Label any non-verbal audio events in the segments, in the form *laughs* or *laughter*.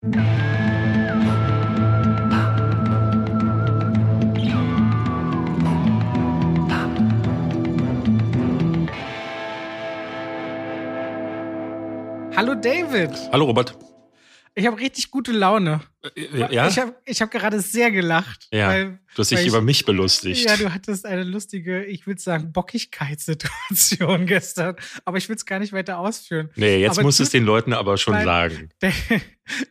Hallo David. Hallo Robert. Ich habe richtig gute Laune. Ja? Ich habe ich hab gerade sehr gelacht. Ja. Weil, du hast dich über mich belustigt. Ja, du hattest eine lustige, ich würde sagen, Bockigkeitssituation *laughs* gestern. Aber ich will es gar nicht weiter ausführen. Nee, jetzt aber musst du es den Leuten aber schon Nein. sagen. *laughs*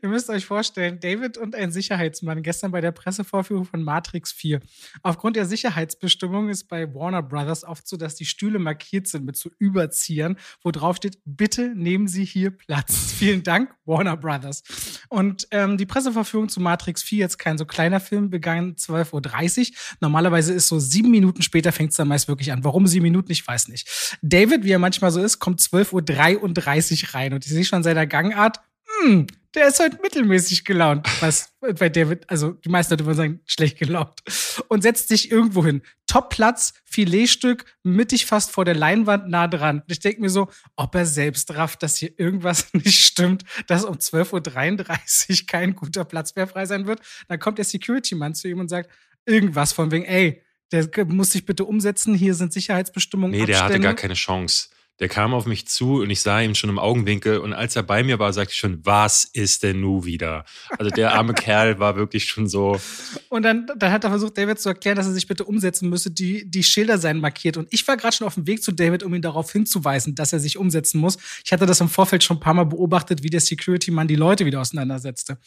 Ihr müsst euch vorstellen, David und ein Sicherheitsmann gestern bei der Pressevorführung von Matrix 4. Aufgrund der Sicherheitsbestimmung ist bei Warner Brothers oft so, dass die Stühle markiert sind mit so Überziehern, wo drauf steht, bitte nehmen Sie hier Platz. *laughs* Vielen Dank, Warner Brothers. Und ähm, die Pressevorführung zu Matrix 4, jetzt kein so kleiner Film, begann 12.30 Uhr. Normalerweise ist so sieben Minuten später fängt es dann meist wirklich an. Warum sieben Minuten? Ich weiß nicht. David, wie er manchmal so ist, kommt 12.33 Uhr rein und ich sehe schon seiner Gangart, hm, der ist heute mittelmäßig gelaunt. Was bei David, also die meisten Leute würden sagen, schlecht gelaunt. Und setzt sich irgendwo hin. Top-Platz, Filetstück, mittig fast vor der Leinwand, nah dran. Und ich denke mir so, ob er selbst rafft, dass hier irgendwas *laughs* nicht stimmt, dass um 12.33 Uhr kein guter Platz mehr frei sein wird. Dann kommt der Security-Mann zu ihm und sagt, irgendwas von wegen, ey, der muss sich bitte umsetzen, hier sind Sicherheitsbestimmungen. Nee, der hatte gar keine Chance. Der kam auf mich zu und ich sah ihn schon im Augenwinkel und als er bei mir war, sagte ich schon, was ist denn nu wieder? Also der arme *laughs* Kerl war wirklich schon so. Und dann, dann hat er versucht, David zu erklären, dass er sich bitte umsetzen müsse. Die, die Schilder seien markiert. Und ich war gerade schon auf dem Weg zu David, um ihn darauf hinzuweisen, dass er sich umsetzen muss. Ich hatte das im Vorfeld schon ein paar Mal beobachtet, wie der Security-Mann die Leute wieder auseinandersetzte.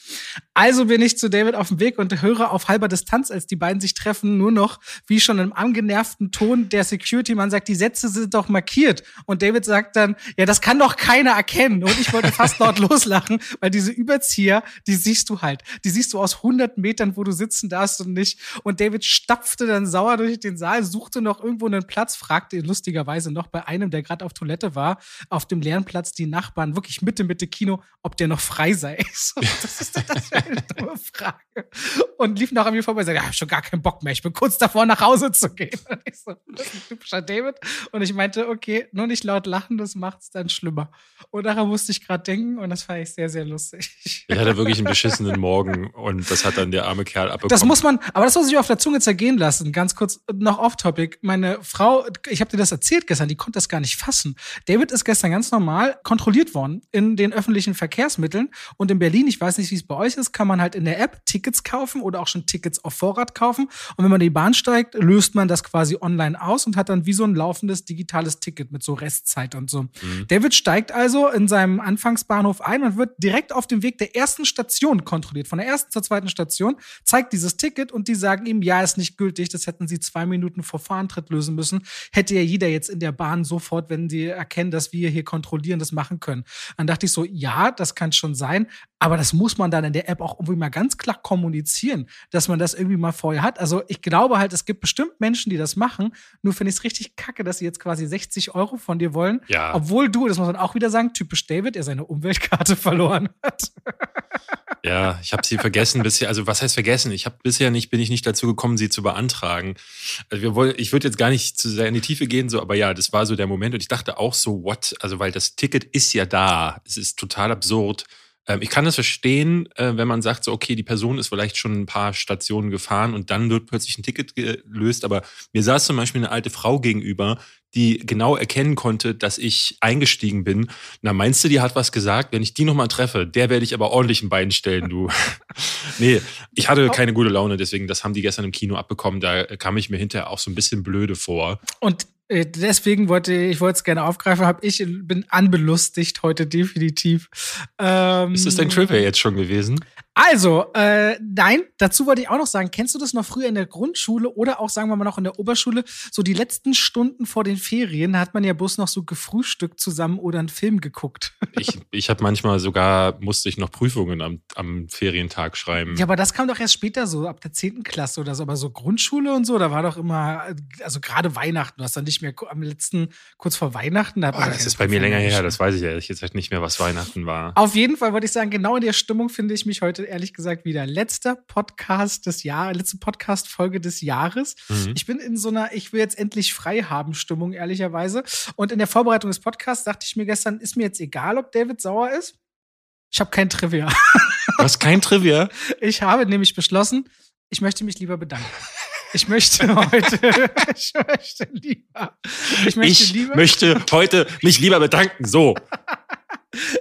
Also bin ich zu David auf dem Weg und höre auf halber Distanz, als die beiden sich treffen, nur noch, wie schon im angenervten Ton, der Security-Mann sagt, die Sätze sind doch markiert. Und David sagt dann, ja, das kann doch keiner erkennen. Und ich wollte fast laut *laughs* loslachen, weil diese Überzieher, die siehst du halt. Die siehst du aus 100 Metern, wo du sitzen darfst und nicht. Und David stapfte dann sauer durch den Saal, suchte noch irgendwo einen Platz, fragte lustigerweise noch bei einem, der gerade auf Toilette war, auf dem leeren Platz die Nachbarn, wirklich Mitte, Mitte Kino, ob der noch frei sei. *laughs* So, das ist das wäre eine *laughs* dumme Frage. Und lief noch an mir vorbei und sagte, ja, ich hab schon gar keinen Bock mehr. Ich bin kurz davor, nach Hause zu gehen. Und ich so, das ist ein typischer David. Und ich meinte, okay, nur nicht laut lachen, das macht's dann schlimmer. Und daran musste ich gerade denken und das fand ich sehr, sehr lustig. Ich hatte wirklich einen beschissenen Morgen und das hat dann der arme Kerl abbekommen. Das muss man, aber das muss ich auf der Zunge zergehen lassen. Ganz kurz noch off-topic. Meine Frau, ich habe dir das erzählt gestern, die konnte das gar nicht fassen. David ist gestern ganz normal kontrolliert worden in den öffentlichen Verkehrsmitteln. Und in Berlin, ich weiß nicht, wie es bei euch ist, kann man halt in der App Tickets kaufen oder auch schon Tickets auf Vorrat kaufen. Und wenn man in die Bahn steigt, löst man das quasi online aus und hat dann wie so ein laufendes digitales Ticket mit so Restzeit und so. Mhm. David steigt also in seinem Anfangsbahnhof ein und wird direkt auf dem Weg der ersten Station kontrolliert. Von der ersten zur zweiten Station zeigt dieses Ticket und die sagen ihm, ja, ist nicht gültig. Das hätten sie zwei Minuten vor Vorantritt lösen müssen. Hätte ja jeder jetzt in der Bahn sofort, wenn sie erkennen, dass wir hier kontrollieren, das machen können. Dann dachte ich so, ja, das kann schon sein. Aber das muss man dann in der App auch irgendwie mal ganz klar kommunizieren, dass man das irgendwie mal vorher hat. Also ich glaube halt, es gibt bestimmt Menschen, die das machen. Nur finde ich es richtig kacke, dass sie jetzt quasi 60 Euro von dir wollen. Ja. Obwohl du, das muss man auch wieder sagen, typisch David, er seine Umweltkarte *laughs* verloren hat. Ja, ich habe sie vergessen bisher. Also was heißt vergessen? Ich habe bisher nicht, bin ich nicht dazu gekommen, sie zu beantragen. Also wir wollen, ich würde jetzt gar nicht zu sehr in die Tiefe gehen, so, aber ja, das war so der Moment und ich dachte auch so, what? Also weil das Ticket ist ja da. Es ist total absurd. Ähm, ich kann das verstehen, äh, wenn man sagt, so, okay, die Person ist vielleicht schon ein paar Stationen gefahren und dann wird plötzlich ein Ticket gelöst. Aber mir saß zum Beispiel eine alte Frau gegenüber, die genau erkennen konnte, dass ich eingestiegen bin. Na, meinst du, die hat was gesagt? Wenn ich die nochmal treffe, der werde ich aber ordentlich ein Bein stellen, du. *laughs* nee, ich hatte keine gute Laune, deswegen, das haben die gestern im Kino abbekommen. Da kam ich mir hinterher auch so ein bisschen blöde vor. Und deswegen wollte ich wollte es gerne aufgreifen, habe ich bin anbelustigt heute definitiv. Ähm, Ist das dein Trivia jetzt schon gewesen? Also, äh, nein, dazu wollte ich auch noch sagen, kennst du das noch früher in der Grundschule oder auch, sagen wir mal, noch in der Oberschule? So die letzten Stunden vor den Ferien hat man ja bloß noch so gefrühstückt zusammen oder einen Film geguckt. *laughs* Ich, ich habe manchmal sogar, musste ich noch Prüfungen am, am Ferientag schreiben. Ja, aber das kam doch erst später so, ab der 10. Klasse oder so. Aber so Grundschule und so, da war doch immer, also gerade Weihnachten, du hast dann nicht mehr am letzten, kurz vor Weihnachten. Da hat man ja das ist bei mir länger her, das weiß ich ehrlich gesagt nicht mehr, was Weihnachten war. Auf jeden Fall wollte ich sagen, genau in der Stimmung finde ich mich heute ehrlich gesagt wieder. Letzter Podcast des Jahres, letzte Podcast-Folge des Jahres. Mhm. Ich bin in so einer, ich will jetzt endlich frei haben Stimmung, ehrlicherweise. Und in der Vorbereitung des Podcasts dachte ich mir gestern, ist mir jetzt egal, ob David sauer ist. Ich habe kein Trivia. Was kein Trivia? *laughs* Ich habe nämlich beschlossen, ich möchte mich lieber bedanken. Ich möchte heute, *laughs* ich möchte lieber, ich möchte, ich lieber, möchte heute mich lieber bedanken. So.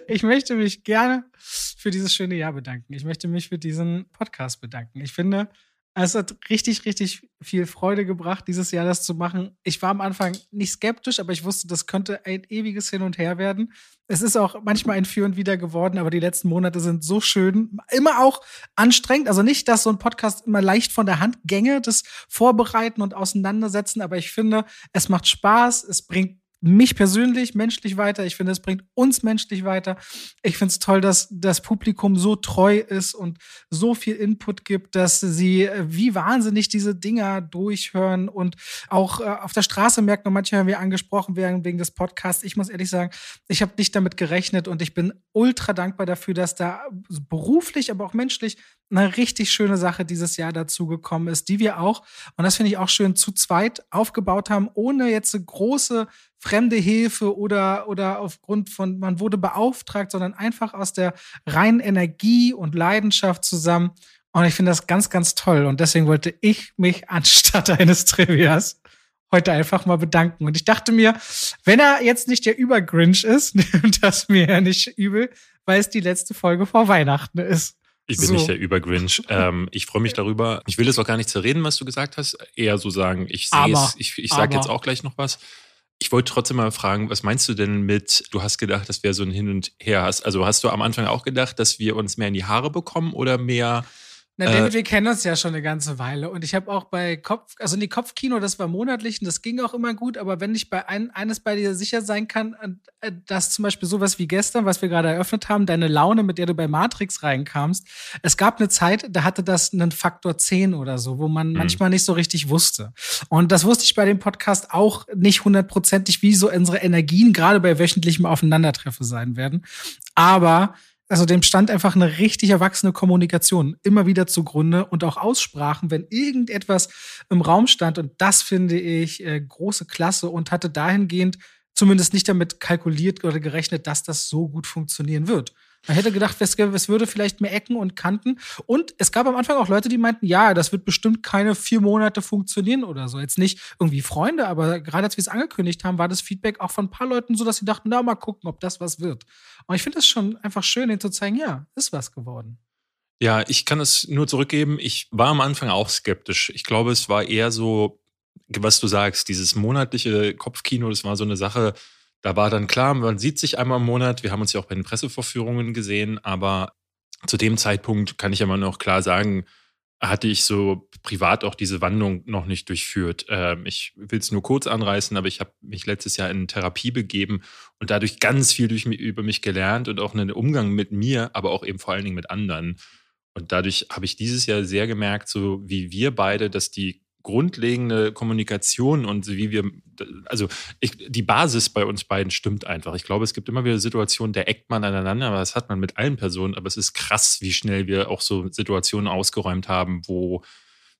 Ich möchte mich gerne für dieses schöne Jahr bedanken. Ich möchte mich für diesen Podcast bedanken. Ich finde, es hat richtig, richtig viel Freude gebracht, dieses Jahr das zu machen. Ich war am Anfang nicht skeptisch, aber ich wusste, das könnte ein ewiges Hin und Her werden. Es ist auch manchmal ein Für und Wider geworden, aber die letzten Monate sind so schön. Immer auch anstrengend. Also nicht, dass so ein Podcast immer leicht von der Hand gänge, das Vorbereiten und Auseinandersetzen, aber ich finde, es macht Spaß, es bringt mich persönlich menschlich weiter. Ich finde, es bringt uns menschlich weiter. Ich finde es toll, dass das Publikum so treu ist und so viel Input gibt, dass sie äh, wie wahnsinnig diese Dinger durchhören und auch äh, auf der Straße merkt man manchmal, wir angesprochen werden wegen des Podcasts. Ich muss ehrlich sagen, ich habe nicht damit gerechnet und ich bin ultra dankbar dafür, dass da beruflich, aber auch menschlich eine richtig schöne Sache dieses Jahr dazugekommen ist, die wir auch, und das finde ich auch schön, zu zweit aufgebaut haben, ohne jetzt eine große fremde Hilfe oder, oder aufgrund von, man wurde beauftragt, sondern einfach aus der reinen Energie und Leidenschaft zusammen. Und ich finde das ganz, ganz toll. Und deswegen wollte ich mich *laughs* anstatt eines Trivias heute einfach mal bedanken. Und ich dachte mir, wenn er jetzt nicht der Übergrinch ist, nimmt *laughs* das mir ja nicht übel, weil es die letzte Folge vor Weihnachten ist. Ich bin so. nicht der Übergrinch. *laughs* ähm, ich freue mich darüber. Ich will jetzt auch gar nicht zerreden, was du gesagt hast. Eher so sagen, ich sehe es. Ich, ich sage jetzt auch gleich noch was. Ich wollte trotzdem mal fragen, was meinst du denn mit, du hast gedacht, dass wir so ein Hin und Her hast? Also hast du am Anfang auch gedacht, dass wir uns mehr in die Haare bekommen oder mehr na, David, äh, wir kennen uns ja schon eine ganze Weile. Und ich habe auch bei Kopf, also in die Kopfkino, das war monatlich und das ging auch immer gut. Aber wenn ich bei ein, eines bei dir sicher sein kann, äh, dass zum Beispiel sowas wie gestern, was wir gerade eröffnet haben, deine Laune, mit der du bei Matrix reinkamst, es gab eine Zeit, da hatte das einen Faktor 10 oder so, wo man mhm. manchmal nicht so richtig wusste. Und das wusste ich bei dem Podcast auch nicht hundertprozentig, wie so unsere Energien gerade bei wöchentlichem Aufeinandertreffen sein werden. Aber also dem stand einfach eine richtig erwachsene Kommunikation immer wieder zugrunde und auch Aussprachen, wenn irgendetwas im Raum stand. Und das finde ich äh, große Klasse und hatte dahingehend zumindest nicht damit kalkuliert oder gerechnet, dass das so gut funktionieren wird. Man hätte gedacht, es, es würde vielleicht mehr Ecken und Kanten. Und es gab am Anfang auch Leute, die meinten, ja, das wird bestimmt keine vier Monate funktionieren oder so. Jetzt nicht irgendwie Freunde, aber gerade als wir es angekündigt haben, war das Feedback auch von ein paar Leuten so, dass sie dachten, na, mal gucken, ob das was wird. Und ich finde es schon einfach schön, ihnen zu zeigen, ja, ist was geworden. Ja, ich kann es nur zurückgeben. Ich war am Anfang auch skeptisch. Ich glaube, es war eher so, was du sagst, dieses monatliche Kopfkino, das war so eine Sache, da war dann klar, man sieht sich einmal im Monat. Wir haben uns ja auch bei den Pressevorführungen gesehen, aber zu dem Zeitpunkt kann ich ja mal noch klar sagen, hatte ich so privat auch diese Wandlung noch nicht durchführt. Ähm, ich will es nur kurz anreißen, aber ich habe mich letztes Jahr in Therapie begeben und dadurch ganz viel durch, über mich gelernt und auch einen Umgang mit mir, aber auch eben vor allen Dingen mit anderen. Und dadurch habe ich dieses Jahr sehr gemerkt, so wie wir beide, dass die grundlegende Kommunikation und wie wir, also ich, die Basis bei uns beiden stimmt einfach. Ich glaube, es gibt immer wieder Situationen, da eckt man aneinander, aber das hat man mit allen Personen. Aber es ist krass, wie schnell wir auch so Situationen ausgeräumt haben, wo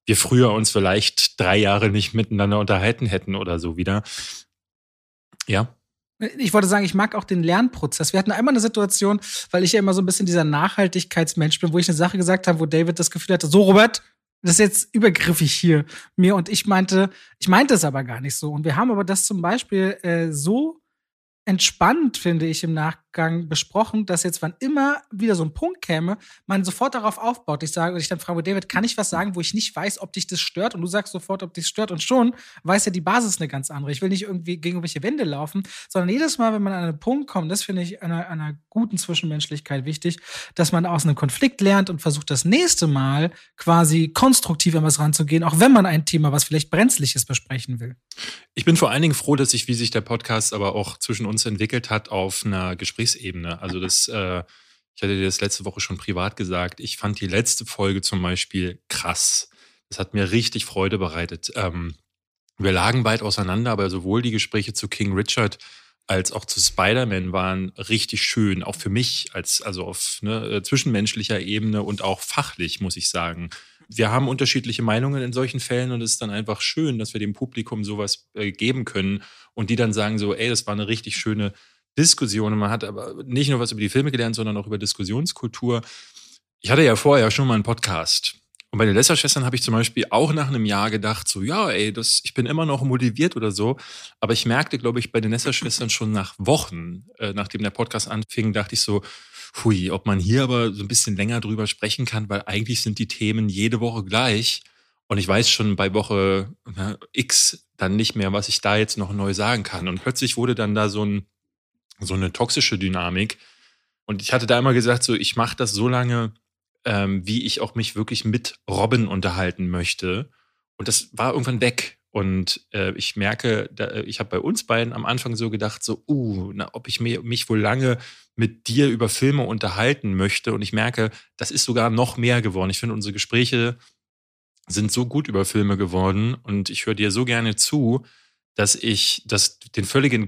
wir früher uns vielleicht drei Jahre nicht miteinander unterhalten hätten oder so wieder. Ja. Ich wollte sagen, ich mag auch den Lernprozess. Wir hatten einmal eine Situation, weil ich ja immer so ein bisschen dieser Nachhaltigkeitsmensch bin, wo ich eine Sache gesagt habe, wo David das Gefühl hatte, so Robert, das ist jetzt übergriffig hier mir und ich meinte, ich meinte es aber gar nicht so. Und wir haben aber das zum Beispiel äh, so entspannt, finde ich, im Nachgang besprochen, dass jetzt, wann immer wieder so ein Punkt käme, man sofort darauf aufbaut. Ich sage, und ich dann frage, David, kann ich was sagen, wo ich nicht weiß, ob dich das stört? Und du sagst sofort, ob dich stört. Und schon weiß ja die Basis eine ganz andere. Ich will nicht irgendwie gegen irgendwelche Wände laufen, sondern jedes Mal, wenn man an einen Punkt kommt, das finde ich einer, einer guten Zwischenmenschlichkeit wichtig, dass man aus einem Konflikt lernt und versucht, das nächste Mal quasi konstruktiv an was ranzugehen, auch wenn man ein Thema, was vielleicht brenzliches besprechen will. Ich bin vor allen Dingen froh, dass sich, wie sich der Podcast aber auch zwischen uns entwickelt hat, auf einer Gesprächsebene. Also das, äh, ich hatte dir das letzte Woche schon privat gesagt. Ich fand die letzte Folge zum Beispiel krass. Das hat mir richtig Freude bereitet. Ähm, wir lagen weit auseinander, aber sowohl die Gespräche zu King Richard als auch zu Spider-Man waren richtig schön, auch für mich, als also auf ne, äh, zwischenmenschlicher Ebene und auch fachlich, muss ich sagen wir haben unterschiedliche Meinungen in solchen Fällen und es ist dann einfach schön, dass wir dem Publikum sowas äh, geben können und die dann sagen so, ey, das war eine richtig schöne Diskussion und man hat aber nicht nur was über die Filme gelernt, sondern auch über Diskussionskultur. Ich hatte ja vorher schon mal einen Podcast. Und bei den Lästerschwestern habe ich zum Beispiel auch nach einem Jahr gedacht, so, ja, ey, das, ich bin immer noch motiviert oder so. Aber ich merkte, glaube ich, bei den Lästerschwestern schon nach Wochen, äh, nachdem der Podcast anfing, dachte ich so, hui, ob man hier aber so ein bisschen länger drüber sprechen kann, weil eigentlich sind die Themen jede Woche gleich. Und ich weiß schon bei Woche ne, X dann nicht mehr, was ich da jetzt noch neu sagen kann. Und plötzlich wurde dann da so, ein, so eine toxische Dynamik. Und ich hatte da immer gesagt, so, ich mache das so lange, ähm, wie ich auch mich wirklich mit Robin unterhalten möchte. Und das war irgendwann weg. Und äh, ich merke, da, ich habe bei uns beiden am Anfang so gedacht, so, uh, na, ob ich mir, mich wohl lange mit dir über Filme unterhalten möchte. Und ich merke, das ist sogar noch mehr geworden. Ich finde, unsere Gespräche sind so gut über Filme geworden und ich höre dir so gerne zu, dass ich das, den völligen,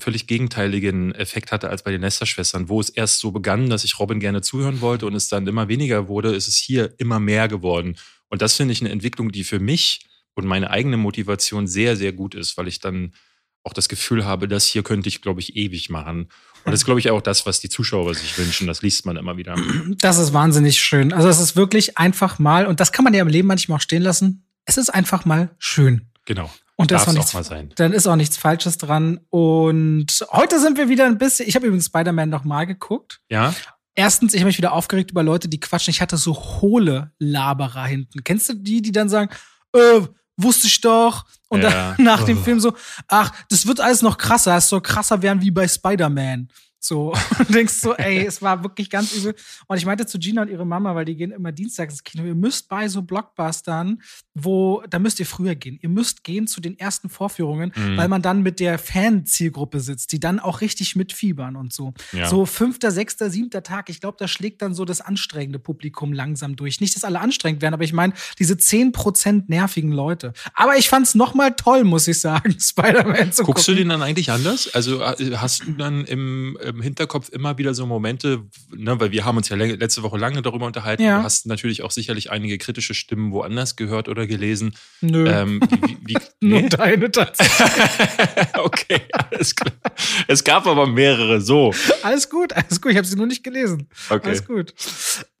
völlig gegenteiligen Effekt hatte als bei den Nesterschwestern, wo es erst so begann, dass ich Robin gerne zuhören wollte und es dann immer weniger wurde, ist es hier immer mehr geworden. Und das finde ich eine Entwicklung, die für mich und meine eigene Motivation sehr, sehr gut ist, weil ich dann auch das Gefühl habe, das hier könnte ich, glaube ich, ewig machen. Und das ist, glaube ich, auch das, was die Zuschauer sich wünschen. Das liest man immer wieder. Das ist wahnsinnig schön. Also es ist wirklich einfach mal, und das kann man ja im Leben manchmal auch stehen lassen, es ist einfach mal schön. Genau. Und das ist auch, nichts, auch. Dann ist auch nichts Falsches dran. Und heute sind wir wieder ein bisschen. Ich habe übrigens Spider-Man noch mal geguckt. Ja. Erstens, ich habe mich wieder aufgeregt über Leute, die quatschen. Ich hatte so hohle Laberer hinten. Kennst du die, die dann sagen, äh, wusste ich doch. Und ja. dann *laughs* nach dem oh. Film so, ach, das wird alles noch krasser. Es soll krasser werden wie bei Spider-Man. So, *laughs* und denkst so, ey, es war wirklich ganz übel. Und ich meinte zu Gina und ihre Mama, weil die gehen immer dienstags ins Kino, ihr müsst bei so Blockbustern, wo, da müsst ihr früher gehen. Ihr müsst gehen zu den ersten Vorführungen, mhm. weil man dann mit der Fan-Zielgruppe sitzt, die dann auch richtig mitfiebern und so. Ja. So fünfter, sechster, siebter Tag, ich glaube, da schlägt dann so das anstrengende Publikum langsam durch. Nicht, dass alle anstrengend werden, aber ich meine, diese zehn Prozent nervigen Leute. Aber ich fand's noch mal toll, muss ich sagen, *laughs* Spider-Man zu Guckst gucken. du den dann eigentlich anders? Also äh, hast du dann im im Hinterkopf immer wieder so Momente, ne, weil wir haben uns ja letzte Woche lange darüber unterhalten. Ja. Du hast natürlich auch sicherlich einige kritische Stimmen woanders gehört oder gelesen. Nö. Ähm, wie, wie, *laughs* nee? Nur deine tatsächlich. *laughs* okay, alles klar. Es gab aber mehrere, so. Alles gut, alles gut. Ich habe sie nur nicht gelesen. Okay. Alles gut.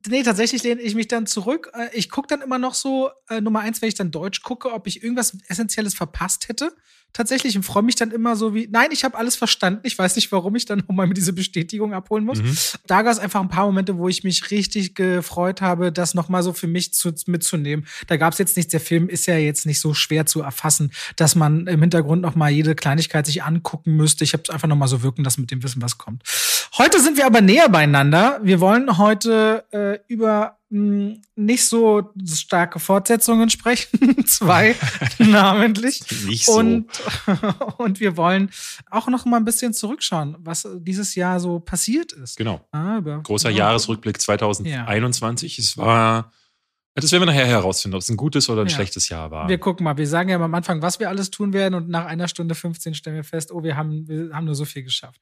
Nee, tatsächlich lehne ich mich dann zurück. Äh, ich gucke dann immer noch so, äh, Nummer eins, wenn ich dann Deutsch gucke, ob ich irgendwas Essentielles verpasst hätte tatsächlich und freue mich dann immer so wie, nein, ich habe alles verstanden. Ich weiß nicht, warum ich dann nochmal mit diese Bestätigung abholen muss. Mhm. Da gab es einfach ein paar Momente, wo ich mich richtig gefreut habe, das nochmal so für mich zu, mitzunehmen. Da gab es jetzt nichts. Der Film ist ja jetzt nicht so schwer zu erfassen, dass man im Hintergrund nochmal jede Kleinigkeit sich angucken müsste. Ich habe es einfach nochmal so wirken lassen mit dem Wissen, was kommt. Heute sind wir aber näher beieinander. Wir wollen heute äh, über nicht so starke Fortsetzungen sprechen, *laughs* zwei *laughs* namentlich. Nicht so. Und, *laughs* und wir wollen auch noch mal ein bisschen zurückschauen, was dieses Jahr so passiert ist. Genau. Ah, Großer ja. Jahresrückblick 2021. Ja. Es war das werden wir nachher herausfinden, ob es ein gutes oder ein ja. schlechtes Jahr war. Wir gucken mal. Wir sagen ja am Anfang, was wir alles tun werden und nach einer Stunde 15 stellen wir fest, oh, wir haben, wir haben nur so viel geschafft.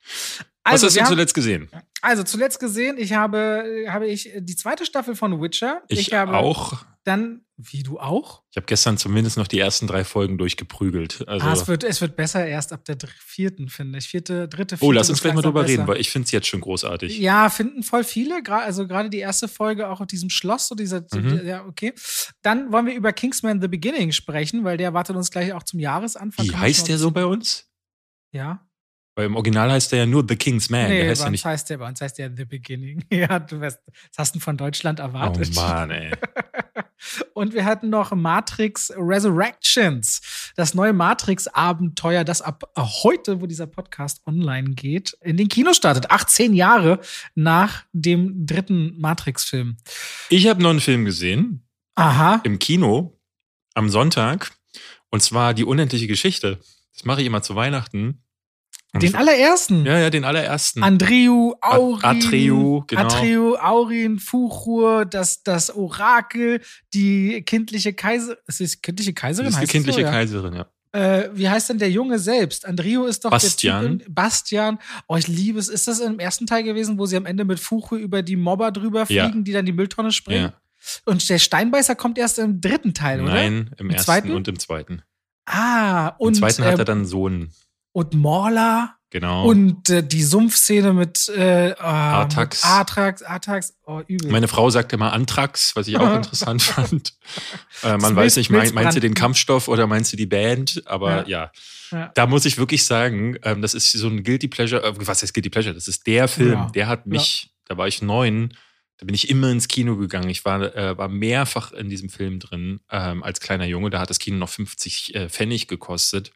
Also, was hast du haben, zuletzt gesehen? Also zuletzt gesehen, ich habe, habe ich die zweite Staffel von Witcher. Ich, ich habe auch. Dann, wie du auch? Ich habe gestern zumindest noch die ersten drei Folgen durchgeprügelt. Also ah, es, wird, es wird besser erst ab der vierten, finde ich. Vierte, dritte, vierte. Oh, lass uns gleich mal drüber reden, weil ich finde es jetzt schon großartig. Ja, finden voll viele. Also gerade die erste Folge auch auf diesem Schloss, so dieser, mhm. ja, okay. Dann wollen wir über Kingsman The Beginning sprechen, weil der wartet uns gleich auch zum Jahresanfang. Wie heißt der so bei uns? Ja. Weil im Original heißt er ja nur The King's Man. Nee, der heißt ja nicht. heißt der bei uns heißt der The Beginning. *laughs* ja, du weißt, das hast du von Deutschland erwartet. Oh Mann, ey. *laughs* Und wir hatten noch Matrix Resurrections, das neue Matrix-Abenteuer, das ab heute, wo dieser Podcast online geht, in den Kino startet. 18 Jahre nach dem dritten Matrix-Film. Ich habe noch einen Film gesehen. Aha. Im Kino am Sonntag. Und zwar die unendliche Geschichte. Das mache ich immer zu Weihnachten. Den allerersten? Ja, ja, den allerersten. Andreu, Aurin. Atreu, genau. Atreu, Aurin, Fuchur, das, das Orakel, die kindliche Kaiserin. Ist das kindliche Kaiserin? Das ist die kindliche so? Kaiserin, ja. Äh, wie heißt denn der Junge selbst? Andrio ist doch Bastian. typ Bastian. Oh, ich liebe es. Ist das im ersten Teil gewesen, wo sie am Ende mit Fuchur über die Mobber drüber fliegen, ja. die dann die Mülltonne springen? Ja. Und der Steinbeißer kommt erst im dritten Teil, oder? Nein, im, Im ersten zweiten? und im zweiten. Ah, und. Im zweiten hat er ähm, dann einen Sohn. Und Morla, Genau. Und äh, die Sumpfszene mit, äh, oh, Artax. Artax, Artax, oh, übel. Meine Frau sagte immer Antrax, was ich auch *laughs* interessant fand. Äh, man weiß nicht, mein, meinst du den. Kampfstoff oder meinst du die Band? Aber ja, Ja. da muss ich wirklich sagen, ähm, das ist so ein Guilty Pleasure. Äh, was heißt Guilty Pleasure? Das ist der Film, Ja. der hat mich, da war ich neun, da bin ich immer ins Kino gegangen. Ich war, äh, war mehrfach in diesem Film drin ähm, als kleiner Junge. Da hat das Kino noch 50 äh, Pfennig gekostet.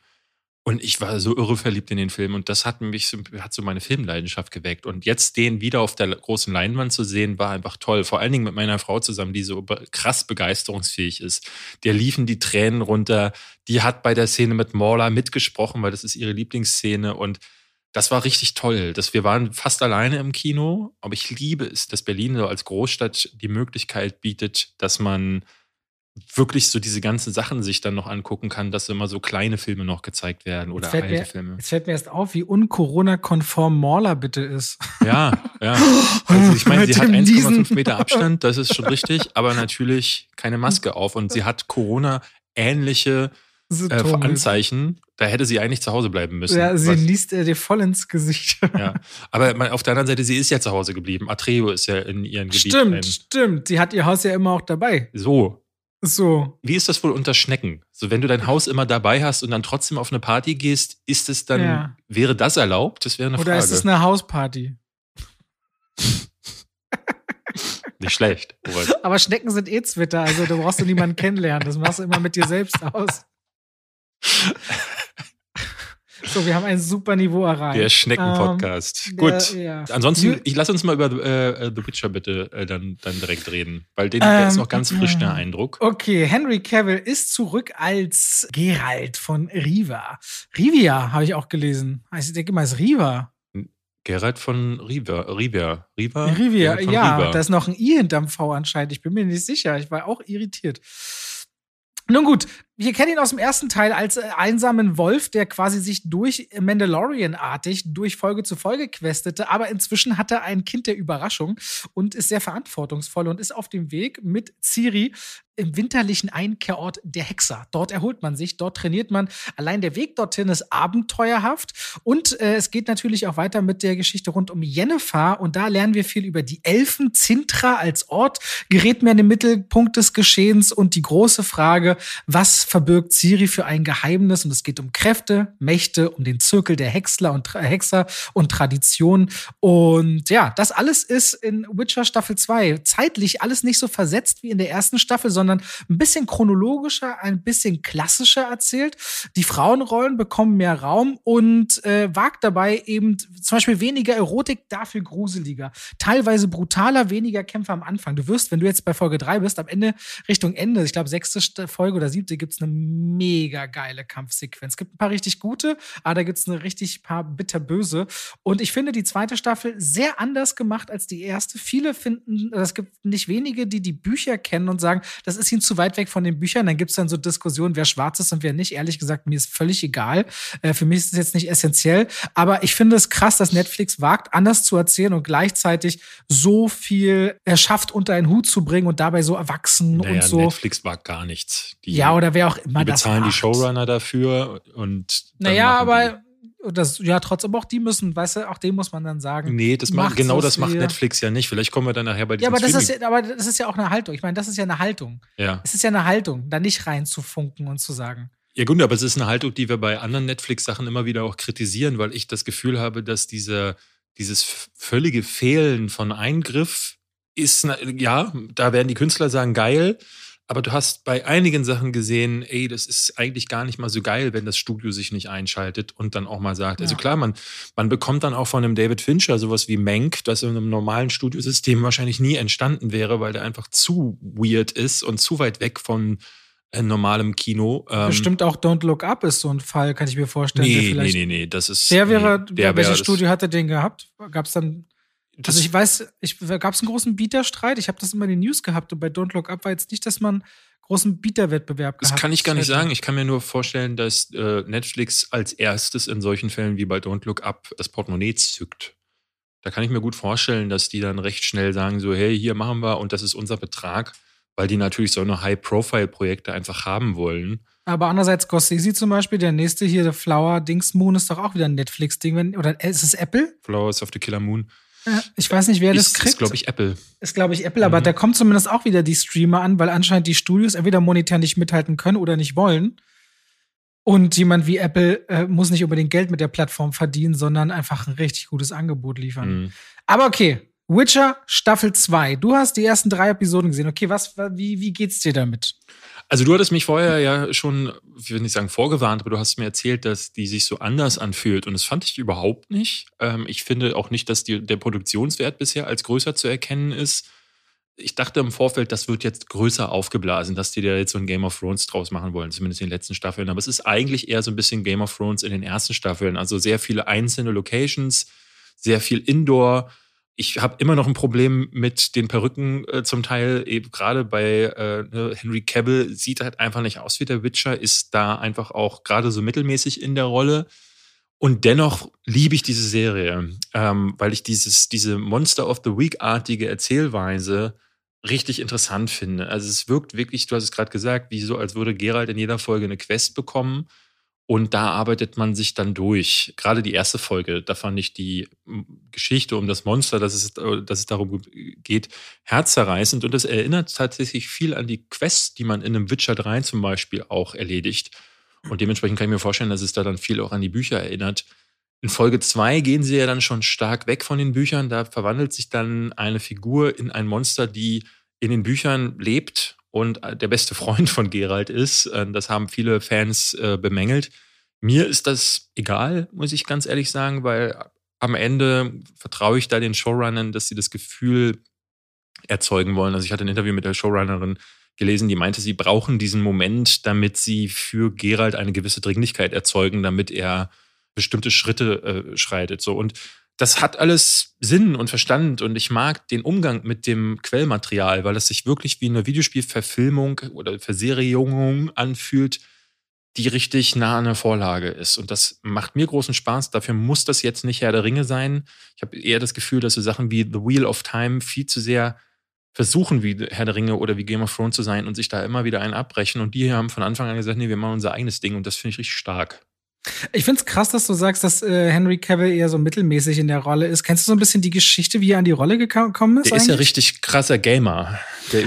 Und ich war so irre verliebt in den Film und das hat mich hat so meine Filmleidenschaft geweckt. Und jetzt den wieder auf der großen Leinwand zu sehen, war einfach toll. Vor allen Dingen mit meiner Frau zusammen, die so krass begeisterungsfähig ist. Der liefen die Tränen runter. Die hat bei der Szene mit Morla mitgesprochen, weil das ist ihre Lieblingsszene und das war richtig toll. Das, wir waren fast alleine im Kino, aber ich liebe es, dass Berlin so als Großstadt die Möglichkeit bietet, dass man wirklich so diese ganzen Sachen sich dann noch angucken kann, dass immer so kleine Filme noch gezeigt werden oder alte mir, Filme. jetzt fällt mir erst auf, wie un-Corona-konform Morla bitte ist. Ja, ja. Also ich meine, sie hat dem 1,5 Niesen. Meter Abstand, das ist schon richtig, aber natürlich keine Maske auf und sie hat Corona-ähnliche äh. Anzeichen. Da hätte sie eigentlich zu Hause bleiben müssen. Ja, sie Was- liest äh, dir voll ins Gesicht. ja. Aber man- auf der anderen Seite, sie ist ja zu Hause geblieben. Atreo ist ja in ihrem Gebiet. Stimmt, ein- stimmt. Sie hat ihr Haus ja immer auch dabei. So, So. Wie ist das wohl unter Schnecken? So, wenn du dein Haus immer dabei hast und dann trotzdem auf eine Party gehst, ist es dann, Ja. wäre das erlaubt? Das wäre eine Oder Frage. ist es eine Hausparty? *laughs* Nicht schlecht. Robert. Aber Schnecken sind eh Zwitter, also da brauchst du niemanden kennenlernen. Das machst du immer mit dir selbst aus. *laughs* So, wir haben ein super Niveau erreicht. Der Schnecken-Podcast. Ähm, Gut. der- ja. Ansonsten, ich lass uns mal über äh, The Witcher bitte äh, dann, dann direkt reden. Weil den, der ist Ähm, noch ganz frisch, der Eindruck. Okay, Henry Cavill ist zurück als Geralt von Riva. Rivia habe ich auch gelesen. Also Ich denke mal, es ist Riva. Gerald von Riva. Riva. Riva? Von ja, Riva. da ist noch ein I hinterm V anscheinend. Ich bin mir nicht sicher. Ich war auch irritiert. Nun gut, wir kennen ihn aus dem ersten Teil als äh, einsamen Wolf, der quasi sich durch Mandalorian-artig durch Folge zu Folge questete, aber inzwischen hat er ein Kind der Überraschung und ist sehr verantwortungsvoll und ist auf dem Weg mit Ciri im winterlichen Einkehrort der Hexer. Dort erholt man sich, dort trainiert man. Allein der Weg dorthin ist abenteuerhaft und äh, es geht natürlich auch weiter mit der Geschichte rund um Yennefer und da lernen wir viel über die Elfen. Zintra als Ort gerät mehr in den Mittelpunkt des Geschehens und die große Frage, was verbirgt Ciri für ein Geheimnis? Und es geht um Kräfte, Mächte, um den Zirkel der Hexler und Hexer und Tradition. Und ja, das alles ist in Witcher Staffel 2 zeitlich alles nicht so versetzt wie in der ersten Staffel, sondern ein bisschen chronologischer, ein bisschen klassischer erzählt. Die Frauenrollen bekommen mehr Raum und äh, wagt dabei eben zum Beispiel weniger Erotik, dafür gruseliger. Teilweise brutaler, weniger Kämpfe am Anfang. Du wirst, wenn du jetzt bei Folge 3 bist, am Ende Richtung Ende, ich glaube sechste St- Folge oder siebte, gibt's eine mega geile Kampfsequenz. Es gibt ein paar richtig gute, aber da gibt's eine richtig paar bitterböse. Und ich finde die zweite Staffel sehr anders gemacht als die erste. Viele finden, es gibt nicht wenige, die die Bücher kennen und sagen, das ist ihnen zu weit weg von den Büchern. Dann gibt's dann so Diskussionen, wer schwarz ist und wer nicht. Ehrlich gesagt, mir ist völlig egal. Äh, für mich ist es jetzt nicht essentiell. Aber ich finde es krass, dass Netflix wagt, anders zu erzählen und gleichzeitig so viel erschafft, unter einen Hut zu bringen und dabei so erwachsen Naja, und so. Netflix war gar nichts. Die, ja, oder wer auch immer die bezahlen die. Showrunner dafür und Naja, aber das, ja, trotzdem auch die müssen, weißt du, auch dem muss man dann sagen. Nee, das macht, genau das macht Netflix ja nicht. Vielleicht kommen wir dann nachher bei diesem Ja, aber das, ist, ja- aber das ist ja auch eine Haltung. Ich meine, das ist ja eine Haltung. ja. Es ist ja eine Haltung, da nicht reinzufunken und zu sagen. Ja, gut, aber es ist eine Haltung, die wir bei anderen Netflix-Sachen immer wieder auch kritisieren, weil ich das Gefühl habe, dass diese, dieses völlige Fehlen von Eingriff ist, ja, da werden die Künstler sagen, geil, aber du hast bei einigen Sachen gesehen, ey, das ist eigentlich gar nicht mal so geil, wenn das Studio sich nicht einschaltet und dann auch mal sagt. Also Ja. klar, man, man bekommt dann auch von einem David Fincher sowas wie Mank, das in einem normalen Studiosystem wahrscheinlich nie entstanden wäre, weil der einfach zu weird ist und zu weit weg von äh, normalem Kino. Ähm, Bestimmt auch Don't Look Up ist so ein Fall, kann ich mir vorstellen. der Nee, nee, vielleicht, nee, nee, das ist. Der wäre, nee, der welches wäre Studio hatte den gehabt? Gab es dann Das, Also ich weiß, ich, gab es einen großen Bieterstreit? Ich habe das immer in den News gehabt und bei Don't Look Up war jetzt nicht, dass man großen Bieterwettbewerb das gehabt kann ich gar nicht hätte. sagen. Ich kann mir nur vorstellen, dass äh, Netflix als erstes in solchen Fällen wie bei Don't Look Up das Portemonnaie zückt. Da kann ich mir gut vorstellen, dass die dann recht schnell sagen, so, hey, hier machen wir und das ist unser Betrag, weil die natürlich so eine High-Profile-Projekte einfach haben wollen. Aber andererseits Gossesi zum Beispiel, der nächste hier, der Flower Dings Moon, ist doch auch wieder ein Netflix-Ding. Oder ist es Apple? Flowers of the Killer Moon. Ja, ich weiß nicht, wer ist, das kriegt. Ist, glaube ich, Apple. Ist, glaube ich, Apple, aber mhm. da kommt zumindest auch wieder die Streamer an, weil anscheinend die Studios entweder monetär nicht mithalten können oder nicht wollen. Und jemand wie Apple äh, muss nicht unbedingt Geld mit der Plattform verdienen, sondern einfach ein richtig gutes Angebot liefern. Mhm. Aber okay, Witcher Staffel 2. Du hast die ersten drei Episoden gesehen. Okay, was, wie, wie geht's dir damit? Also du hattest mich vorher ja schon, ich will nicht sagen vorgewarnt, aber du hast mir erzählt, dass die sich so anders anfühlt und das fand ich überhaupt nicht. Ähm, ich finde auch nicht, dass die, der Produktionswert bisher als größer zu erkennen ist ich dachte im Vorfeld, das wird jetzt größer aufgeblasen, dass die da jetzt so ein Game of Thrones draus machen wollen, zumindest in den letzten Staffeln. Aber es ist eigentlich eher so ein bisschen Game of Thrones in den ersten Staffeln. Also sehr viele einzelne Locations, sehr viel Indoor. Ich habe immer noch ein Problem mit den Perücken äh, zum Teil, eben gerade bei äh, ne, Henry Cavill sieht halt einfach nicht aus wie der Witcher, ist da einfach auch gerade so mittelmäßig in der Rolle. Und dennoch liebe ich diese Serie, ähm, weil ich dieses, diese Monster of the Week-artige Erzählweise richtig interessant finde. Also es wirkt wirklich, du hast es gerade gesagt, wie so, als würde Gerald in jeder Folge eine Quest bekommen und da arbeitet man sich dann durch. Gerade die erste Folge, da fand ich die Geschichte um das Monster, dass es, dass es darum geht, herzzerreißend und das erinnert tatsächlich viel an die Quests, die man in einem Witcher 3 zum Beispiel auch erledigt. Und dementsprechend kann ich mir vorstellen, dass es da dann viel auch an die Bücher erinnert. In Folge 2 gehen sie ja dann schon stark weg von den Büchern. Da verwandelt sich dann eine Figur in ein Monster, die in den Büchern lebt und der beste *laughs* Freund von Geralt ist. Äh, das haben viele Fans äh, bemängelt. Mir ist das egal, muss ich ganz ehrlich sagen, weil am Ende vertraue ich da den Showrunnern, dass sie das Gefühl erzeugen wollen. Also ich hatte ein Interview mit der Showrunnerin gelesen, die meinte, sie brauchen diesen Moment, damit sie für Gerald eine gewisse Dringlichkeit erzeugen, damit er bestimmte Schritte äh, schreitet. So und das hat alles Sinn und Verstand und ich mag den Umgang mit dem Quellmaterial, weil es sich wirklich wie eine Videospielverfilmung oder Verserierung anfühlt, die richtig nah an der Vorlage ist. Und das macht mir großen Spaß. Dafür muss das jetzt nicht Herr der Ringe sein. Ich habe eher das Gefühl, dass so Sachen wie The Wheel of Time viel zu sehr versuchen, wie Herr der Ringe oder wie Game of Thrones zu sein und sich da immer wieder einen abbrechen. Und die haben von Anfang an gesagt, nee, wir machen unser eigenes Ding und das finde ich richtig stark. Ich finde es krass, dass du sagst, dass äh, Henry Cavill eher so mittelmäßig in der Rolle ist. Kennst du so ein bisschen die Geschichte, wie er an die Rolle gekommen ist? Der eigentlich? ist ja richtig krasser Gamer.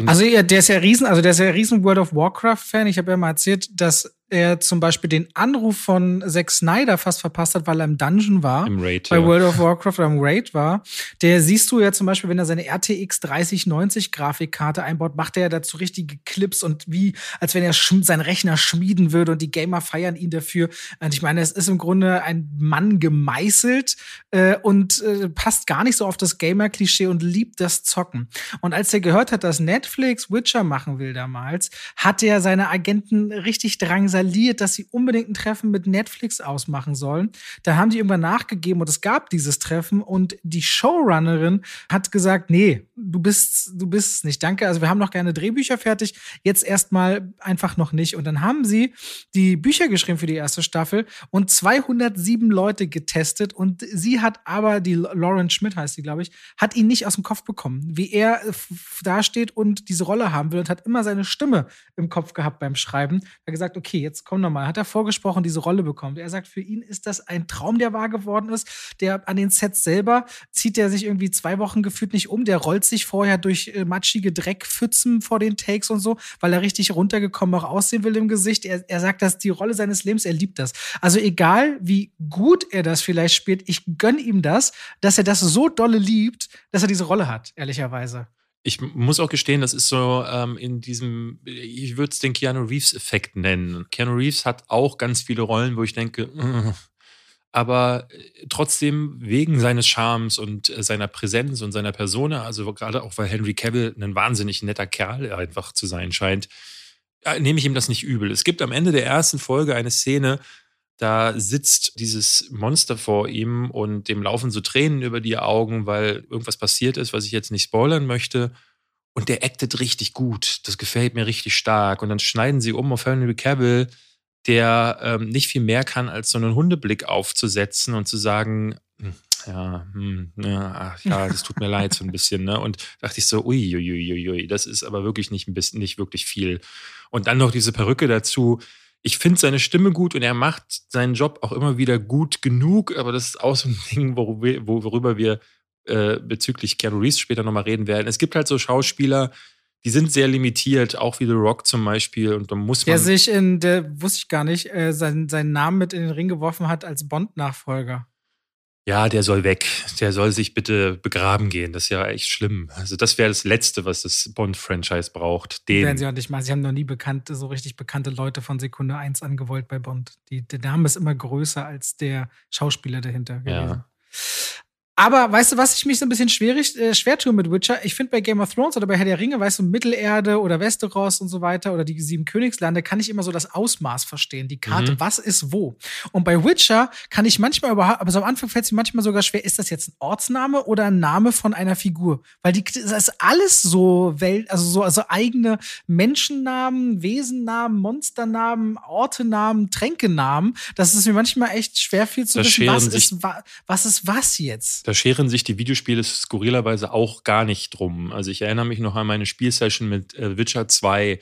also ja, der ist ja riesen, also der ist ja riesen World of Warcraft Fan. Ich habe ja mal erzählt, dass er zum Beispiel den Anruf von Zack Snyder fast verpasst hat, weil er im Dungeon war. Im Raid. Bei ja. World of Warcraft oder im Raid war. Der siehst du ja zum Beispiel, wenn er seine RTX 3090 Grafikkarte einbaut, macht er ja dazu richtige Clips und wie, als wenn er seinen Rechner schmieden würde und die Gamer feiern ihn dafür. Und ich meine, es ist im Grunde ein Mann gemeißelt äh, und äh, passt gar nicht so auf das Gamer-Klischee und liebt das Zocken. Und als er gehört hat, dass Netflix Witcher machen will damals, hat er seine Agenten richtig drangsaliert drangsaliert, dass sie unbedingt ein Treffen mit Netflix ausmachen sollen. Da haben die irgendwann nachgegeben und es gab dieses Treffen und die Showrunnerin hat gesagt, nee, du bist, du bist nicht, danke. Also wir haben noch gerne Drehbücher fertig, jetzt erstmal einfach noch nicht. Und dann haben sie die Bücher geschrieben für die erste Staffel und 207 Leute getestet und sie hat aber, die Lauren Schmidt heißt sie, glaube ich, hat ihn nicht aus dem Kopf bekommen, wie er dasteht und diese Rolle haben will und hat immer seine Stimme im Kopf gehabt beim Schreiben. Er hat gesagt, okay, jetzt komm nochmal, hat er vorgesprochen, diese Rolle bekommt. Er sagt, für ihn ist das ein Traum, der wahr geworden ist. Der an den Sets selber zieht er sich irgendwie zwei Wochen gefühlt nicht um. Der rollt sich vorher durch äh, matschige Dreckpfützen vor den Takes und so, weil er richtig runtergekommen auch aussehen will im Gesicht. Er, er sagt, ist die Rolle seines Lebens, er liebt das. Also egal, wie gut er das vielleicht spielt, ich gönne ihm das, dass er das so dolle liebt, dass er diese Rolle hat, ehrlicherweise ich muss auch gestehen, das ist so ähm, in diesem, ich würde es den Keanu Reeves-Effekt nennen. Keanu Reeves hat auch ganz viele Rollen, wo ich denke, *laughs* äh, aber trotzdem wegen seines Charmes und äh, seiner Präsenz und seiner Persona, also gerade auch weil Henry Cavill ein wahnsinnig netter Kerl einfach zu sein scheint, äh, nehme ich ihm das nicht übel. Es gibt am Ende der ersten Folge eine Szene, da sitzt dieses Monster vor ihm und dem laufen so Tränen über die Augen, weil irgendwas passiert ist, was ich jetzt nicht spoilern möchte. Und der actet richtig gut. Das gefällt mir richtig stark. Und dann schneiden sie um auf Henry Cavill, der ähm, nicht viel mehr kann, als so einen Hundeblick aufzusetzen und zu sagen, hm, ja, hm, ja, ach, ja, das tut mir leid so ein bisschen, ne? Und dachte ich so, ui, ui, ui, ui, das ist aber wirklich nicht ein bisschen, nicht wirklich viel. Und dann noch diese Perücke dazu, ich finde seine Stimme gut und er macht seinen Job auch immer wieder gut genug, aber das ist auch so ein *laughs* Ding, worüber wir äh, bezüglich Keanu Reeves später nochmal reden werden. Es gibt halt so Schauspieler, die sind sehr limitiert, auch wie The Rock zum Beispiel. Und da muss man. Der sich in, der wusste ich gar nicht, äh, seinen, seinen Namen mit in den Ring geworfen hat als Bond-Nachfolger. Ja, der soll weg. Der soll sich bitte begraben gehen. Das ist ja echt schlimm. Also, das wäre das Letzte, was das Bond-Franchise braucht. Den. Werden sie auch nicht mal. Sie haben noch nie bekannte, so richtig bekannte Leute von Sekunde 1 angewollt bei Bond. Die, der Name ist immer größer als der Schauspieler dahinter gewesen. Ja. Aber weißt du, was ich mich so ein bisschen schwierig, äh, schwer tue mit Witcher? Ich finde bei Game of Thrones oder bei Herr der Ringe, weißt du, Mittelerde oder Westeros und so weiter oder die sieben Königslande, kann ich immer so das Ausmaß verstehen, die Karte, mhm. was ist wo. Und bei Witcher kann ich manchmal überhaupt, aber so am Anfang fällt es mir manchmal sogar schwer, ist das jetzt ein Ortsname oder ein Name von einer Figur? Weil die, das ist alles so Welt, also so, also eigene Menschennamen, Wesennamen, Monsternamen, Ortenamen, Tränkenamen. Das ist mir manchmal echt schwer viel zu da wissen, was ist, was ist was jetzt. Da scheren sich die Videospiele skurrilerweise auch gar nicht drum. Also ich erinnere mich noch an meine Spielsession mit äh, Witcher 2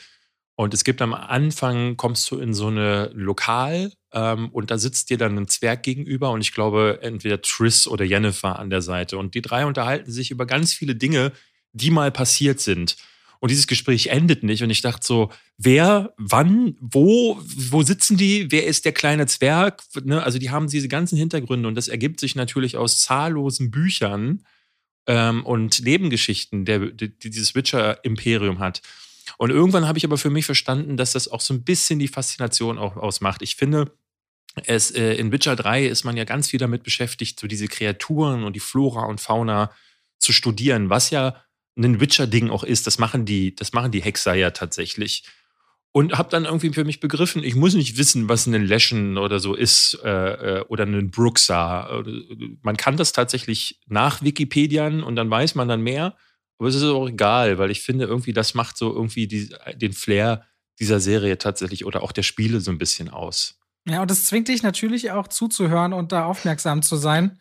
und es gibt am Anfang, kommst du in so eine Lokal ähm, und da sitzt dir dann ein Zwerg gegenüber und ich glaube entweder Triss oder Jennifer an der Seite und die drei unterhalten sich über ganz viele Dinge, die mal passiert sind. Und dieses Gespräch endet nicht. Und ich dachte so, wer, wann, wo, wo sitzen die? Wer ist der kleine Zwerg? Ne? Also die haben diese ganzen Hintergründe und das ergibt sich natürlich aus zahllosen Büchern ähm, und Nebengeschichten, der, die dieses Witcher-Imperium hat. Und irgendwann habe ich aber für mich verstanden, dass das auch so ein bisschen die Faszination auch ausmacht. Ich finde, es, äh, in Witcher 3 ist man ja ganz viel damit beschäftigt, so diese Kreaturen und die Flora und Fauna zu studieren, was ja ein Witcher-Ding auch ist. Das machen die, das machen die Hexer ja tatsächlich. Und habe dann irgendwie für mich begriffen, ich muss nicht wissen, was ein Leschen oder so ist äh, äh oder ein Bruxa. Man kann das tatsächlich nach Wikipedian und dann weiß man dann mehr. Aber es ist auch egal, weil ich finde, irgendwie, das macht so irgendwie die, den Flair dieser Serie tatsächlich oder auch der Spiele so ein bisschen aus. Ja, und das zwingt dich natürlich auch zuzuhören und da aufmerksam zu sein.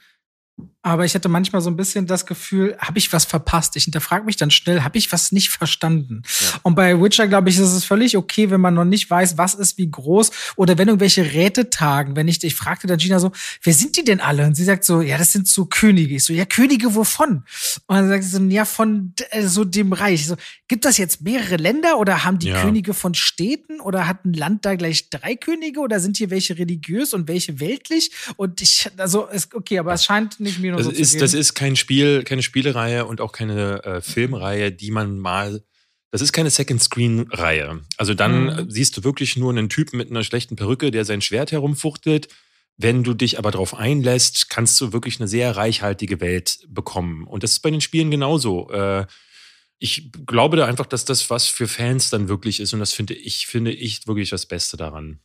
Aber ich hatte manchmal so ein bisschen das Gefühl, habe ich was verpasst? Ich hinterfrage mich dann schnell, habe ich was nicht verstanden? Ja. Und bei Witcher, glaube ich, ist es völlig okay, wenn man noch nicht weiß, was ist wie groß oder wenn irgendwelche Räte tagen. Wenn ich, ich fragte dann Gina so, wer sind die denn alle? Und sie sagt so, ja, das sind so Könige. Ich so, ja, Könige wovon? Und dann sagt sie so, ja, von äh, so dem Reich. Ich so, gibt das jetzt mehrere Länder oder haben die ja. Könige von Städten oder hat ein Land da gleich drei Könige oder sind hier welche religiös und welche weltlich? Und ich, also, ist okay, aber es scheint nicht mir das, so ist, das ist kein Spiel, keine Spielereihe und auch keine äh, Filmreihe, die man mal. Das ist keine Second-Screen-Reihe. Also dann mhm. siehst du wirklich nur einen Typen mit einer schlechten Perücke, der sein Schwert herumfuchtelt. Wenn du dich aber darauf einlässt, kannst du wirklich eine sehr reichhaltige Welt bekommen. Und das ist bei den Spielen genauso. Äh, ich glaube da einfach, dass das was für Fans dann wirklich ist. Und das finde ich, finde ich wirklich das Beste daran.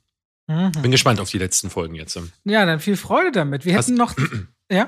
Mhm. Bin gespannt auf die letzten Folgen jetzt. Ja, dann viel Freude damit. Wir hätten Hast, noch. *clears throat* ja?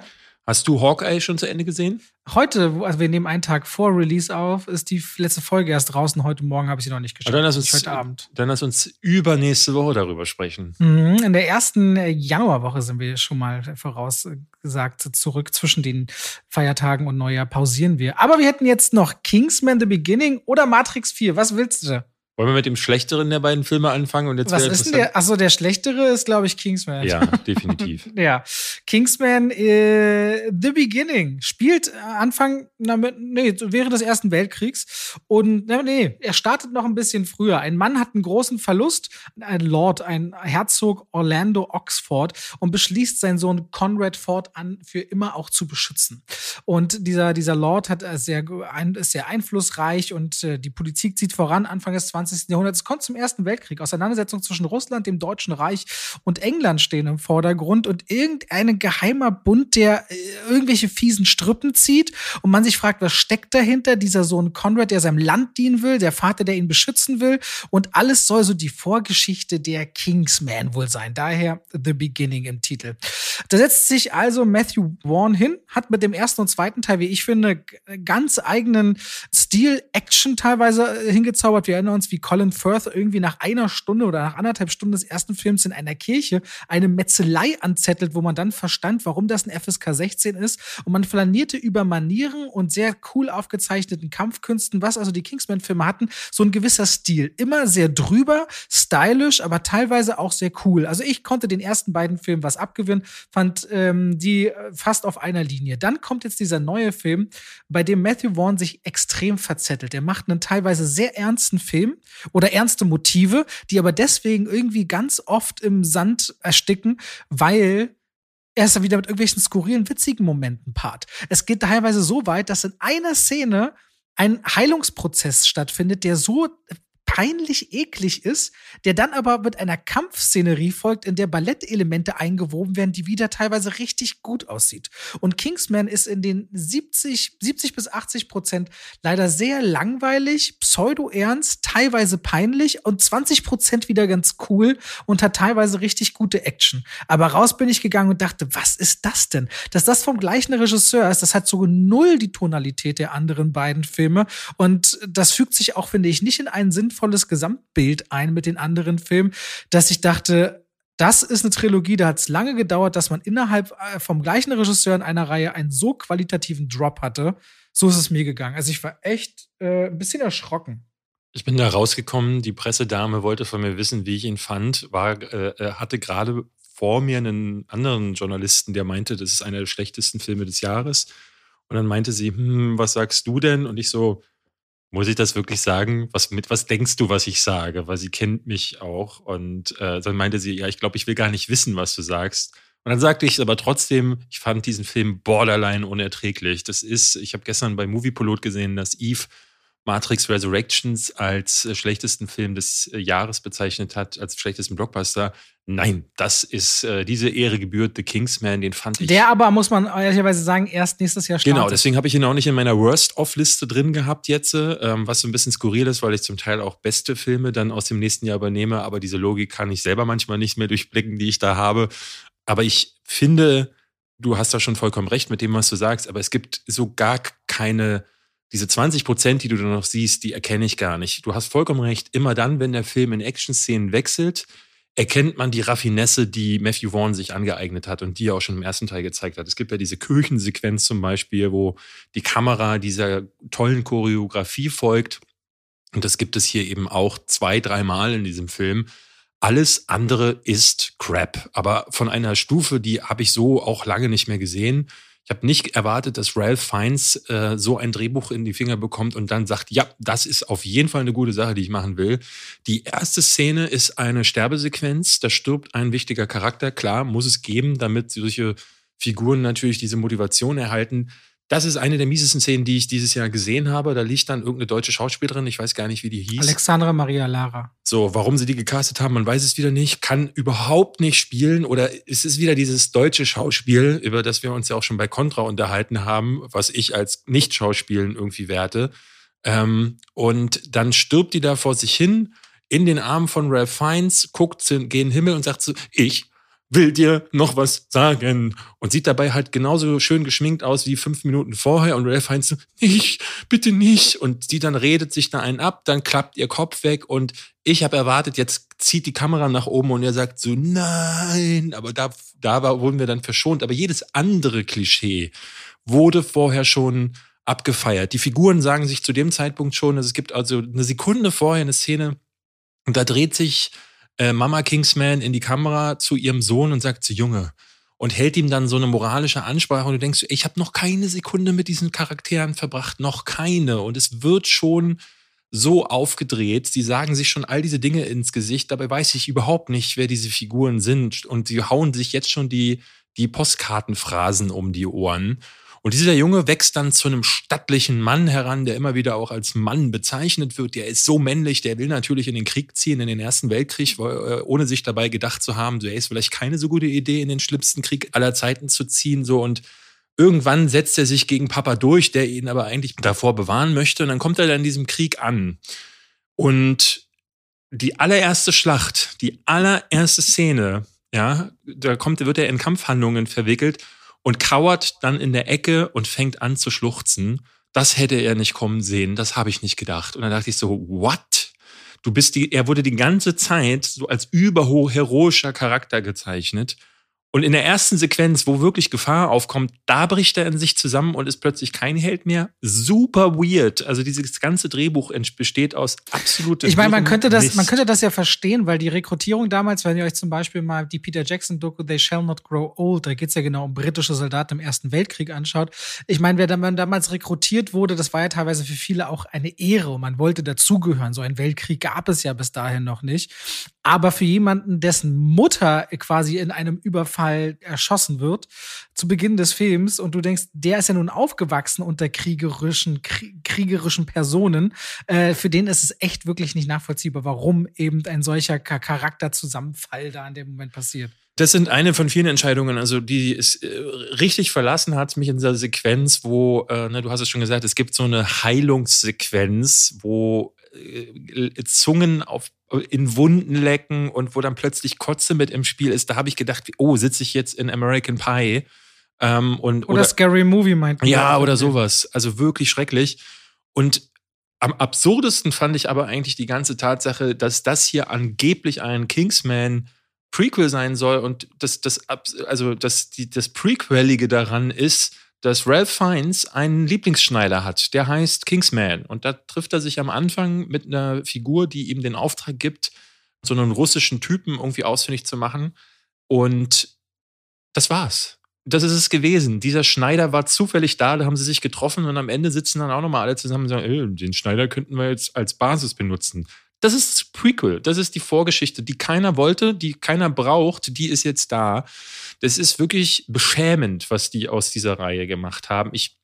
Hast du Hawkeye schon zu Ende gesehen? Heute, also wir nehmen einen Tag vor Release auf, ist die letzte Folge erst draußen. Heute Morgen habe ich sie noch nicht geschaut. Dann lass uns heute Abend. Dann lass uns übernächste Woche darüber sprechen. Mhm, in der ersten Januarwoche sind wir schon mal vorausgesagt zurück. Zwischen den Feiertagen und Neujahr pausieren wir. Aber wir hätten jetzt noch Kingsman The Beginning oder Matrix 4. Was willst du? Wollen wir mit dem schlechteren der beiden Filme anfangen? Und jetzt Was ist denn der? Achso, der schlechtere ist, glaube ich, Kingsman. Ja, *laughs* definitiv. ja. Kingsman äh, The Beginning spielt Anfang, na, nee, während des Ersten Weltkriegs. Und na, nee, er startet noch ein bisschen früher. Ein Mann hat einen großen Verlust, ein Lord, ein Herzog Orlando Oxford und beschließt, seinen Sohn Conrad Ford an für immer auch zu beschützen. Und dieser, dieser Lord hat sehr, ist sehr einflussreich und äh, die Politik zieht voran. Anfang des 20 20. Jahrhunderts. Es kommt zum Ersten Weltkrieg. Auseinandersetzungen zwischen Russland, dem Deutschen Reich und England stehen im Vordergrund und irgendein geheimer Bund, der äh, irgendwelche fiesen Strippen zieht und man sich fragt, was steckt dahinter? Dieser Sohn Conrad, der seinem Land dienen will, der Vater, der ihn beschützen will und alles soll so die Vorgeschichte der Kingsman wohl sein. Daher The Beginning im Titel. Da setzt sich also Matthew Vaughn hin, hat mit dem ersten und zweiten Teil, wie ich finde, ganz eigenen Stil, Action teilweise äh, hingezaubert. Wir erinnern uns, wie wie Colin Firth irgendwie nach einer Stunde oder nach anderthalb Stunden des ersten Films in einer Kirche eine Metzelei anzettelt, wo man dann verstand, warum das ein FSK 16 ist. Und man flanierte über Manieren und sehr cool aufgezeichneten Kampfkünsten, was also die Kingsman-Filme hatten, so ein gewisser Stil. Immer sehr drüber, stylisch, aber teilweise auch sehr cool. Also ich konnte den ersten beiden Filmen was abgewinnen, fand ähm, die äh, fast auf einer Linie. Dann kommt jetzt dieser neue Film, bei dem Matthew Vaughn sich extrem verzettelt. Er macht einen teilweise sehr ernsten Film oder ernste Motive, die aber deswegen irgendwie ganz oft im Sand ersticken, weil er ist dann wieder mit irgendwelchen skurrilen, witzigen Momenten part. Es geht teilweise so weit, dass in einer Szene ein Heilungsprozess stattfindet, der so peinlich eklig ist, der dann aber mit einer Kampfszenerie folgt, in der Ballettelemente eingewoben werden, die wieder teilweise richtig gut aussieht. Und Kingsman ist in den 70, 70 bis 80 Prozent leider sehr langweilig, pseudo-ernst, teilweise peinlich und 20 Prozent wieder ganz cool und hat teilweise richtig gute Action. Aber raus bin ich gegangen und dachte, was ist das denn? Dass das vom gleichen Regisseur ist, das hat so null die Tonalität der anderen beiden Filme und das fügt sich auch, finde ich, nicht in einen sinnvollen sinnvolles Gesamtbild ein mit den anderen Filmen, dass ich dachte, das ist eine Trilogie, da hat es lange gedauert, dass man innerhalb äh, vom gleichen Regisseur in einer Reihe einen so qualitativen Drop hatte. So ist es mir gegangen. Also ich war echt äh, ein bisschen erschrocken. Ich bin da rausgekommen, die Pressedame wollte von mir wissen, wie ich ihn fand, war, äh, äh hatte gerade vor mir einen anderen Journalisten, der meinte, das ist einer der schlechtesten Filme des Jahres. Und dann meinte sie, hm, was sagst du denn? Und ich so, muss ich das wirklich sagen? Was, mit was denkst du, was ich sage? Weil sie kennt mich auch. Und äh, dann meinte sie, ja, ich glaube, ich will gar nicht wissen, was du sagst. Und dann sagte ich aber trotzdem, ich fand diesen Film borderline unerträglich. Das ist, ich habe gestern bei Moviepilot gesehen, dass Eve Matrix Resurrections als äh, schlechtesten Film des äh, Jahres bezeichnet hat, als schlechtesten Blockbuster. Nein, das ist äh, diese Ehre gebührt The Kingsman, den fand ich. Der aber, muss man ehrlicherweise sagen, erst nächstes Jahr startet. Genau, deswegen habe ich ihn auch nicht in meiner Worst-Off-Liste drin gehabt jetzt, ähm, was so ein bisschen skurril ist, weil ich zum Teil auch beste Filme dann aus dem nächsten Jahr übernehme, aber diese Logik kann ich selber manchmal nicht mehr durchblicken, die ich da habe. Aber ich finde, du hast da schon vollkommen recht mit dem, was du sagst, aber es gibt so gar keine diese 20 Prozent, die du da noch siehst, die erkenne ich gar nicht. Du hast vollkommen recht. Immer dann, wenn der Film in Action-Szenen wechselt, erkennt man die Raffinesse, die Matthew Vaughn sich angeeignet hat und die er auch schon im ersten Teil gezeigt hat. Es gibt ja diese Kirchensequenz zum Beispiel, wo die Kamera dieser tollen Choreografie folgt. Und das gibt es hier eben auch zwei, dreimal in diesem Film. Alles andere ist Crap. Aber von einer Stufe, die habe ich so auch lange nicht mehr gesehen. Ich habe nicht erwartet, dass Ralph Fiennes äh, so ein Drehbuch in die Finger bekommt und dann sagt, ja, das ist auf jeden Fall eine gute Sache, die ich machen will. Die erste Szene ist eine Sterbesequenz. Da stirbt ein wichtiger Charakter. Klar, muss es geben, damit solche Figuren natürlich diese Motivation erhalten. Das ist eine der miesesten Szenen, die ich dieses Jahr gesehen habe. Da liegt dann irgendeine deutsche Schauspielerin, ich weiß gar nicht, wie die hieß. Alexandra Maria Lara. So, warum sie die gecastet haben, man weiß es wieder nicht, kann überhaupt nicht spielen oder ist es wieder dieses deutsche Schauspiel, über das wir uns ja auch schon bei Contra unterhalten haben, was ich als Nicht-Schauspielen irgendwie werte. Ähm, und dann stirbt die da vor sich hin in den Armen von Ralph Fiennes, guckt den Himmel und sagt so, ich will dir noch was sagen. Und sieht dabei halt genauso schön geschminkt aus wie fünf Minuten vorher. Und Ralph Heinz so, nicht, bitte nicht. Und die dann redet sich da einen ab, dann klappt ihr Kopf weg. Und ich habe erwartet, jetzt zieht die Kamera nach oben und er sagt so, nein. Aber da, da war, wurden wir dann verschont. Aber jedes andere Klischee wurde vorher schon abgefeiert. Die Figuren sagen sich zu dem Zeitpunkt schon, also es gibt also eine Sekunde vorher eine Szene, und da dreht sich äh, Mama Kingsman in die Kamera zu ihrem Sohn und sagt zu Junge und hält ihm dann so eine moralische Ansprache und du denkst, ich habe noch keine Sekunde mit diesen Charakteren verbracht, noch keine. Und es wird schon so aufgedreht, sie sagen sich schon all diese Dinge ins Gesicht, dabei weiß ich überhaupt nicht, wer diese Figuren sind. Und sie hauen sich jetzt schon die die Postkartenphrasen um die Ohren und dieser Junge wächst dann zu einem stattlichen Mann heran, der immer wieder auch als Mann bezeichnet wird. Der ist so männlich, der will natürlich in den Krieg ziehen, in den Ersten Weltkrieg, äh, ohne sich dabei gedacht zu haben, so, er ist vielleicht keine so gute Idee, in den schlimmsten Krieg aller Zeiten zu ziehen. So und irgendwann setzt er sich gegen Papa durch, der ihn aber eigentlich davor bewahren möchte. Und dann kommt er dann in diesem Krieg an. Und die allererste Schlacht, die allererste Szene, ja, da kommt, wird er in Kampfhandlungen verwickelt und kauert dann in der Ecke und fängt an zu schluchzen. Das hätte er nicht kommen sehen, das habe ich nicht gedacht. Und dann dachte ich so, what? du bist die, er wurde die ganze Zeit so als überheroischer Charakter gezeichnet. Und in der ersten Sequenz, wo wirklich Gefahr aufkommt, da bricht er in sich zusammen und ist plötzlich kein Held mehr. Super weird. Also dieses ganze Drehbuch besteht aus absolutem. Ich meine, man könnte das, man könnte das ja verstehen, weil die Rekrutierung damals, wenn ihr euch zum Beispiel mal die Peter Jackson Doku They Shall Not Grow Old, da geht's ja genau um britische Soldaten im Ersten Weltkrieg anschaut. Ich meine, wer damals rekrutiert wurde, das war ja teilweise für viele auch eine Ehre und man wollte dazugehören. So ein Weltkrieg gab es ja bis dahin noch nicht. Aber für jemanden, dessen Mutter quasi in einem Überfall erschossen wird, zu Beginn des Films, und du denkst, der ist ja nun aufgewachsen unter kriegerischen, kriegerischen Personen, äh, für den ist es echt wirklich nicht nachvollziehbar, warum eben ein solcher Charakterzusammenfall da in dem Moment passiert. Das sind eine von vielen Entscheidungen, also die es äh, richtig verlassen hat, mich in dieser Sequenz, wo, äh, ne, du hast es schon gesagt, es gibt so eine Heilungssequenz, wo äh, Zungen auf, in Wunden lecken und wo dann plötzlich Kotze mit im Spiel ist, da habe ich gedacht, oh, sitze ich jetzt in American Pie? Ähm, und, oder, oder Scary Movie meint Ja, oder sowas. Also wirklich schrecklich. Und am absurdesten fand ich aber eigentlich die ganze Tatsache, dass das hier angeblich ein Kingsman Prequel sein soll und das, das, also das, die, das Prequelige daran ist, dass Ralph Fiennes einen Lieblingsschneider hat, der heißt Kingsman. Und da trifft er sich am Anfang mit einer Figur, die ihm den Auftrag gibt, so einen russischen Typen irgendwie ausfindig zu machen. Und das war's. Das ist es gewesen. Dieser Schneider war zufällig da, da haben sie sich getroffen und am Ende sitzen dann auch nochmal alle zusammen und sagen, ey, den Schneider könnten wir jetzt als Basis benutzen. Das ist das Prequel, das ist die Vorgeschichte, die keiner wollte, die keiner braucht, die ist jetzt da. Das ist wirklich beschämend, was die aus dieser Reihe gemacht haben. Ich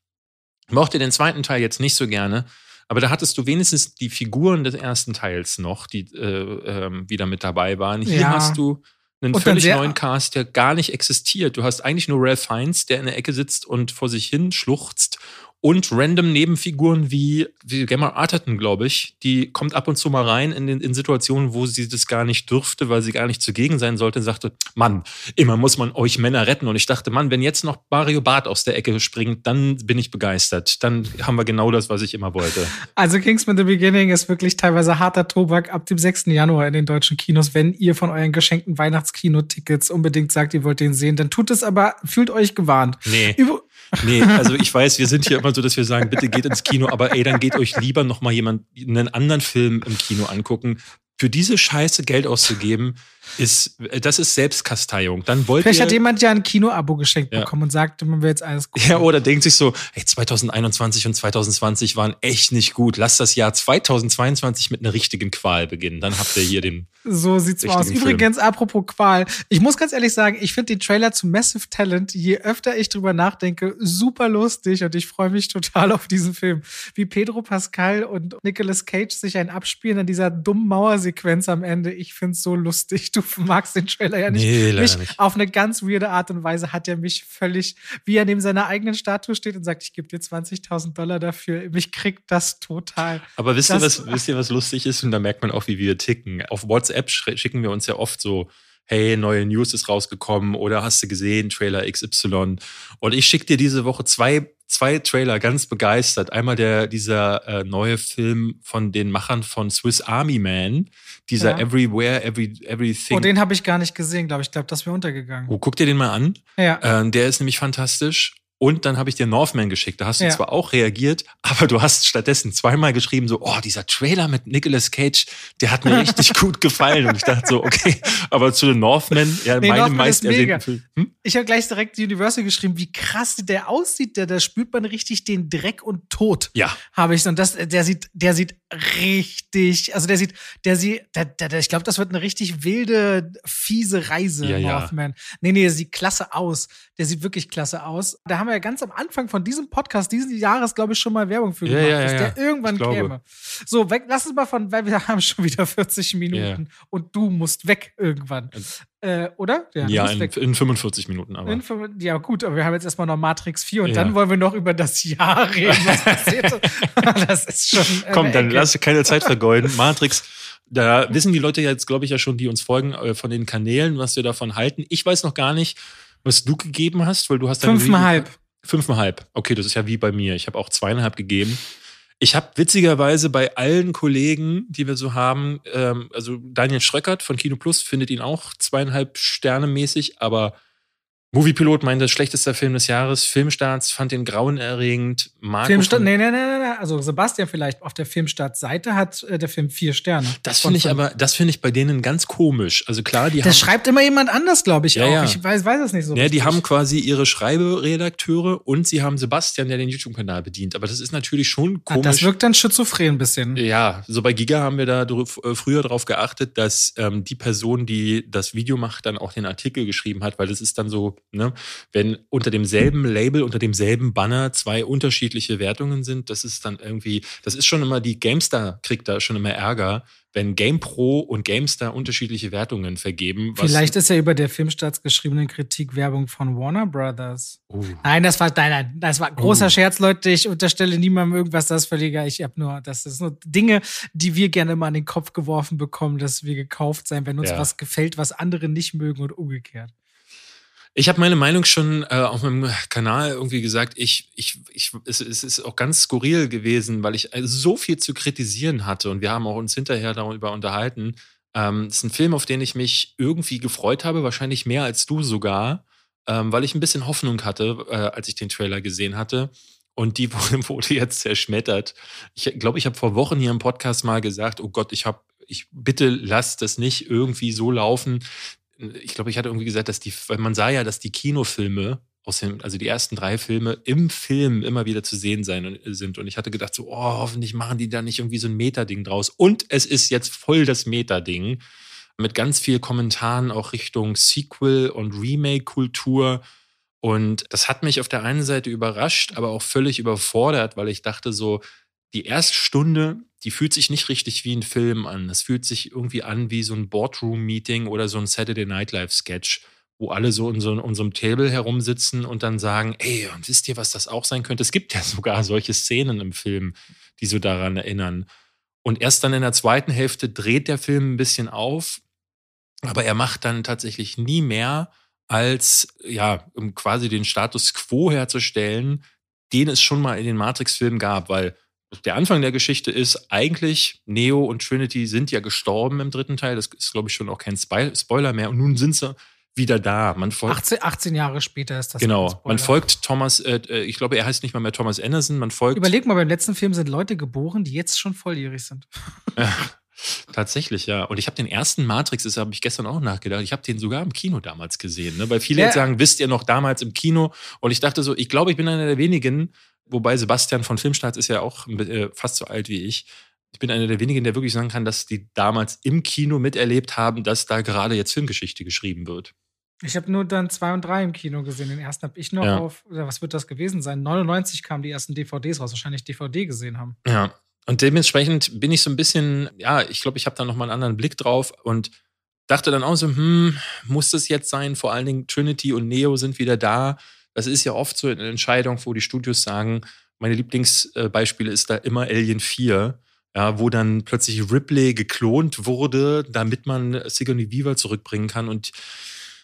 mochte den zweiten Teil jetzt nicht so gerne, aber da hattest du wenigstens die Figuren des ersten Teils noch, die äh, äh, wieder mit dabei waren. Hier ja. hast du einen und völlig neuen Cast, der gar nicht existiert. Du hast eigentlich nur Ralph Fiennes, der in der Ecke sitzt und vor sich hin schluchzt und random Nebenfiguren wie, wie Gemma Arterton, glaube ich, die kommt ab und zu mal rein in, in Situationen, wo sie das gar nicht dürfte, weil sie gar nicht zugegen sein sollte und sagte, Mann, immer muss man euch Männer retten. Und ich dachte, Mann, wenn jetzt noch Mario Barth aus der Ecke springt, dann bin ich begeistert. Dann haben wir genau das, was ich immer wollte. Also Kingsman The Beginning ist wirklich teilweise harter Tobak ab dem 6. Januar in den deutschen Kinos. Wenn ihr von euren geschenkten Weihnachtskinotickets unbedingt sagt, ihr wollt den sehen, dann tut es aber, fühlt euch gewarnt. Nee. Über Nee, also ich weiß, wir sind hier immer so, dass wir sagen, bitte geht ins Kino, aber ey, dann geht euch lieber noch mal jemand einen anderen Film im Kino angucken. Für diese Scheiße Geld auszugeben, ist, das ist Selbstkasteiung. Dann wollt Vielleicht ihr, hat jemand ja ein Kino-Abo geschenkt ja. bekommen und sagt, man will jetzt alles gucken. Ja, oder denkt sich so, hey, 2021 und 2020 waren echt nicht gut. Lass das Jahr 2022 mit einer richtigen Qual beginnen. Dann habt ihr hier den. So sieht's aus. Film. Übrigens, apropos Qual. Ich muss ganz ehrlich sagen, ich finde den Trailer zu Massive Talent, je öfter ich drüber nachdenke, super lustig und ich freue mich total auf diesen Film. Wie Pedro Pascal und Nicolas Cage sich ein abspielen an dieser dummen Mauersequenz am Ende. Ich finde es so lustig du magst den Trailer ja nicht. Nee, mich, nicht. Auf eine ganz weirde Art und Weise hat er mich völlig, wie er neben seiner eigenen Statue steht und sagt, ich gebe dir 20.000 Dollar dafür. Mich kriegt das total. Aber wisst ihr, was, wisst ihr, was lustig ist? Und da merkt man auch, wie wir ticken. Auf WhatsApp schicken wir uns ja oft so hey, neue News ist rausgekommen oder hast du gesehen, Trailer XY. Und ich schicke dir diese Woche zwei, zwei Trailer ganz begeistert. Einmal der, dieser äh, neue Film von den Machern von Swiss Army Man, dieser ja. Everywhere, Every, Everything. Oh, den habe ich gar nicht gesehen, glaube ich. Ich glaube, das wäre untergegangen. Oh, guck dir den mal an. Ja. Äh, der ist nämlich fantastisch. Und dann habe ich dir Northman geschickt. Da hast du ja. zwar auch reagiert, aber du hast stattdessen zweimal geschrieben, so, oh, dieser Trailer mit Nicolas Cage, der hat mir richtig *laughs* gut gefallen. Und ich dachte so, okay, aber zu den Northman, ja, nee, meine meist ersehnten Film. Hm? Ich habe gleich direkt Universal geschrieben, wie krass der aussieht. Der, da spürt man richtig den Dreck und Tod. Ja. Habe ich. Und das, der sieht, der sieht richtig, also der sieht, der sieht, der, der, der ich glaube, das wird eine richtig wilde, fiese Reise, ja, Northman. Ja. Nee, nee, der sieht klasse aus. Der sieht wirklich klasse aus. Da haben haben wir ja ganz am Anfang von diesem Podcast dieses Jahres, glaube ich, schon mal Werbung für gemacht, ja, ja, dass ja. der irgendwann käme. So, weg, lass uns mal von, weil wir haben schon wieder 40 Minuten und du musst weg irgendwann. Äh, oder? Ja, ja in, in, 45 Minuten aber. In, ja, gut, aber wir haben jetzt erstmal noch Matrix 4 und dann wollen wir noch über das Jahr reden, was passiert. *laughs* das ist schon. Komm, dann lass keine Zeit vergeuden. Matrix. Da wissen die Leute jetzt, glaube ich, ja schon, die uns folgen, äh, von den Kanälen, was wir davon halten. Ich weiß noch gar nicht, was du gegeben hast, weil du hast Fünfeinhalb. Fünfeinhalb. Okay, das ist ja wie bei mir. Ich habe auch zweieinhalb gegeben. Ich habe witzigerweise bei allen Kollegen, die wir so haben, ähm, also Daniel Schröckert von Kino Plus findet ihn auch zweieinhalb Sterne mäßig, aber Moviepilot meinte, schlechtester Film des Jahres. Filmstarts fand den grauenerregend. Marco Filmstart, nee, nee, nee, nee, also Sebastian vielleicht auf der Filmstartseite hat äh, der Film vier Sterne. Das finde ich aber, das finde ich bei denen ganz komisch. Also klar, die das haben. schreibt immer jemand anders, glaube ich ja, auch. Ja. Ich weiß, weiß es nicht so. Ja, richtig. die haben quasi ihre Schreiberedakteure und sie haben Sebastian, der den YouTube-Kanal bedient. Aber das ist natürlich schon komisch. Ah, das wirkt dann schizophren ein bisschen. Ja, so bei Giga haben wir da äh, früher darauf geachtet, dass ähm, die Person, die das Video macht, dann auch den Artikel geschrieben hat, weil das ist dann so, ne, wenn unter demselben Label, unter demselben Banner zwei unterschiedliche Wertungen sind, das ist dann irgendwie, das ist schon immer, die GameStar kriegt da schon immer Ärger, wenn GamePro und GameStar unterschiedliche Wertungen vergeben. Vielleicht ist ja über der Filmstarts geschriebene Kritik Werbung von Warner Brothers. Uh. Nein, das war, nein, nein, das war großer uh. Scherz, Leute. Ich unterstelle niemandem irgendwas, das völliger. Ich habe nur, das ist nur Dinge, die wir gerne mal in den Kopf geworfen bekommen, dass wir gekauft sein, wenn uns ja. was gefällt, was andere nicht mögen und umgekehrt. Ich habe meine Meinung schon äh, auf meinem Kanal irgendwie gesagt. Ich, ich, ich, es, es ist auch ganz skurril gewesen, weil ich also so viel zu kritisieren hatte und wir haben auch uns hinterher darüber unterhalten. Ähm, es ist ein Film, auf den ich mich irgendwie gefreut habe, wahrscheinlich mehr als du sogar, ähm, weil ich ein bisschen Hoffnung hatte, äh, als ich den Trailer gesehen hatte. Und die *laughs* wurde jetzt zerschmettert. Ich glaube, ich habe vor Wochen hier im Podcast mal gesagt, oh Gott, ich habe ich bitte lass das nicht irgendwie so laufen, ich glaube, ich hatte irgendwie gesagt, dass die, weil man sah ja, dass die Kinofilme aus dem, also die ersten drei Filme im Film immer wieder zu sehen sein sind. Und ich hatte gedacht, so, oh, hoffentlich machen die da nicht irgendwie so ein Meta-Ding draus. Und es ist jetzt voll das Meta-Ding. Mit ganz viel Kommentaren auch Richtung Sequel und Remake-Kultur. Und das hat mich auf der einen Seite überrascht, aber auch völlig überfordert, weil ich dachte so, die erste Stunde, die fühlt sich nicht richtig wie ein Film an. Es fühlt sich irgendwie an wie so ein Boardroom-Meeting oder so ein Saturday Night Live-Sketch, wo alle so in so unserem Table herumsitzen und dann sagen, ey, und wisst ihr, was das auch sein könnte? Es gibt ja *laughs* sogar solche Szenen im Film, die so daran erinnern. Und erst dann in der zweiten Hälfte dreht der Film ein bisschen auf, aber er macht dann tatsächlich nie mehr, als ja, um quasi den Status quo herzustellen, den es schon mal in den Matrix-Filmen gab, weil der Anfang der Geschichte ist eigentlich, Neo und Trinity sind ja gestorben im dritten Teil. Das ist, glaube ich, schon auch kein Spoiler mehr. Und nun sind sie wieder da. Man folgt, 18, 18 Jahre später ist das. Genau. Man folgt Thomas, äh, äh, ich glaube, er heißt nicht mal mehr Thomas Anderson. Man folgt. Überleg mal, beim letzten Film sind Leute geboren, die jetzt schon volljährig sind. *laughs* Tatsächlich, ja. Und ich habe den ersten Matrix, das habe ich gestern auch nachgedacht, ich habe den sogar im Kino damals gesehen. Ne? Weil viele ja. jetzt sagen, wisst ihr noch damals im Kino? Und ich dachte so, ich glaube, ich bin einer der wenigen, Wobei Sebastian von Filmstarts ist ja auch äh, fast so alt wie ich. Ich bin einer der wenigen, der wirklich sagen kann, dass die damals im Kino miterlebt haben, dass da gerade jetzt Filmgeschichte geschrieben wird. Ich habe nur dann zwei und drei im Kino gesehen. Den ersten habe ich noch ja. auf, was wird das gewesen sein? 99 kamen die ersten DVDs raus, wahrscheinlich DVD gesehen haben. Ja. Und dementsprechend bin ich so ein bisschen, ja, ich glaube, ich habe da nochmal einen anderen Blick drauf und dachte dann auch so, hm, muss das jetzt sein? Vor allen Dingen Trinity und Neo sind wieder da. Das ist ja oft so eine Entscheidung, wo die Studios sagen, meine Lieblingsbeispiele ist da immer Alien 4, ja, wo dann plötzlich Ripley geklont wurde, damit man Sigourney Weaver zurückbringen kann. Und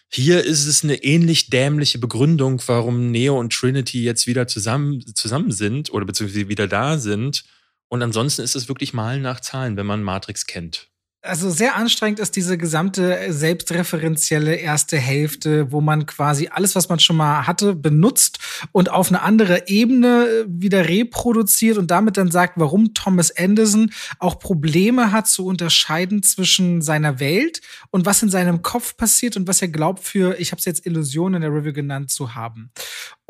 hier ist es eine ähnlich dämliche Begründung, warum Neo und Trinity jetzt wieder zusammen, zusammen sind oder beziehungsweise wieder da sind. Und ansonsten ist es wirklich Malen nach Zahlen, wenn man Matrix kennt also sehr anstrengend ist diese gesamte selbstreferenzielle erste Hälfte, wo man quasi alles, was man schon mal hatte, benutzt und auf eine andere Ebene wieder reproduziert und damit dann sagt, warum Thomas Anderson auch Probleme hat zu unterscheiden zwischen seiner Welt und was in seinem Kopf passiert und was er glaubt für, ich habe es jetzt Illusionen in der Review genannt, zu haben.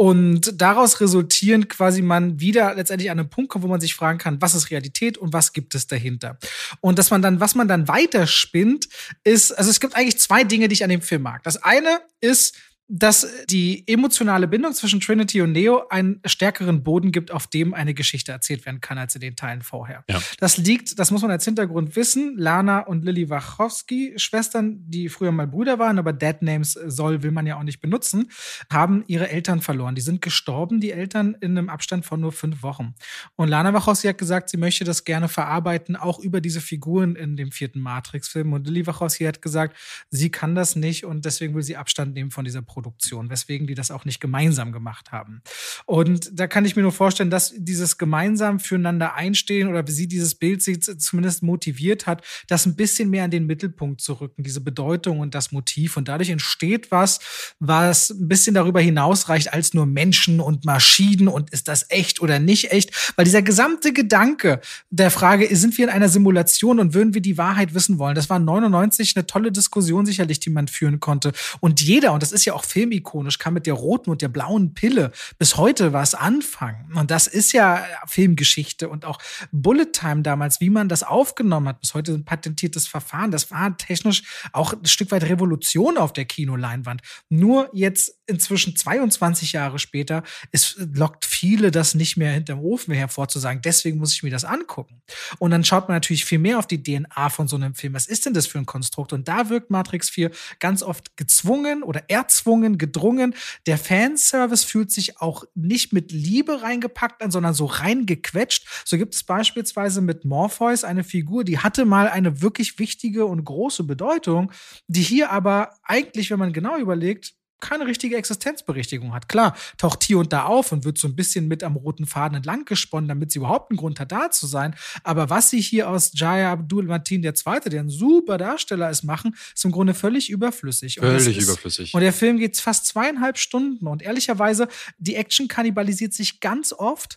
Und daraus resultierend quasi man wieder letztendlich an einen Punkt kommt, wo man sich fragen kann, was ist Realität und was gibt es dahinter? Und dass man dann, was man dann dann weiterspinnt, ist, also es gibt eigentlich zwei Dinge, die ich an dem Film mag. Das eine ist, dass die emotionale Bindung zwischen Trinity und Neo einen stärkeren Boden gibt, auf dem eine Geschichte erzählt werden kann, als in den Teilen vorher. Ja. Das liegt, das muss man als Hintergrund wissen, Lana und Lily Wachowski, Schwestern, die früher mal Brüder waren, aber Dead Names soll, will man ja auch nicht benutzen, haben ihre Eltern verloren. Die sind gestorben, die Eltern, in einem Abstand von nur fünf Wochen. Und Lana Wachowski hat gesagt, sie möchte das gerne verarbeiten, auch über diese Figuren in dem vierten Matrix-Film. Und Lily Wachowski hat gesagt, sie kann das nicht und deswegen will sie Abstand nehmen von dieser Produktion. Koproduktion, weswegen die das auch nicht gemeinsam gemacht haben. Und da kann ich mir nur vorstellen, dass dieses gemeinsam füreinander einstehen oder wie sie dieses Bild sie zumindest motiviert hat, das ein bisschen mehr an den Mittelpunkt zu rücken, diese Bedeutung und das Motiv. Und dadurch entsteht was, was ein bisschen darüber hinausreicht als nur Menschen und Maschinen und ist das echt oder nicht echt? Weil dieser gesamte Gedanke der Frage, sind wir in einer Simulation und würden wir die Wahrheit wissen wollen? Das war 99 eine tolle Diskussion sicherlich, die man führen konnte. Und jeder, und das ist ja auch filmikonisch, kann mit der roten und der blauen Pille bis heute was anfangen. Und das ist ja Filmgeschichte und auch Bullet Time damals, wie man das aufgenommen hat, bis heute ein patentiertes Verfahren. Das war technisch auch ein Stück weit Revolution auf der Kinoleinwand. Nur jetzt inzwischen 22 Jahre später, es lockt viele das nicht mehr hinterm Ofen hervorzusagen. Deswegen muss ich mir das angucken. Und dann schaut man natürlich viel mehr auf die DNA von so einem Film. Was ist denn das für ein Konstrukt? Und da wirkt Matrix 4 ganz oft gezwungen oder erzwungen, gedrungen. Der Fanservice fühlt sich auch nicht mit Liebe reingepackt an, sondern so reingequetscht. So gibt es beispielsweise mit Morpheus eine Figur, die hatte mal eine wirklich wichtige und große Bedeutung, die hier aber eigentlich, wenn man genau überlegt, keine richtige Existenzberichtigung hat. Klar, taucht hier und da auf und wird so ein bisschen mit am roten Faden entlang gesponnen, damit sie überhaupt einen Grund hat, da zu sein. Aber was sie hier aus Jaya Abdul Martin II., der ein super Darsteller ist, machen, ist im Grunde völlig überflüssig. Völlig ist, überflüssig. Und der Film geht fast zweieinhalb Stunden. Und ehrlicherweise, die Action kannibalisiert sich ganz oft.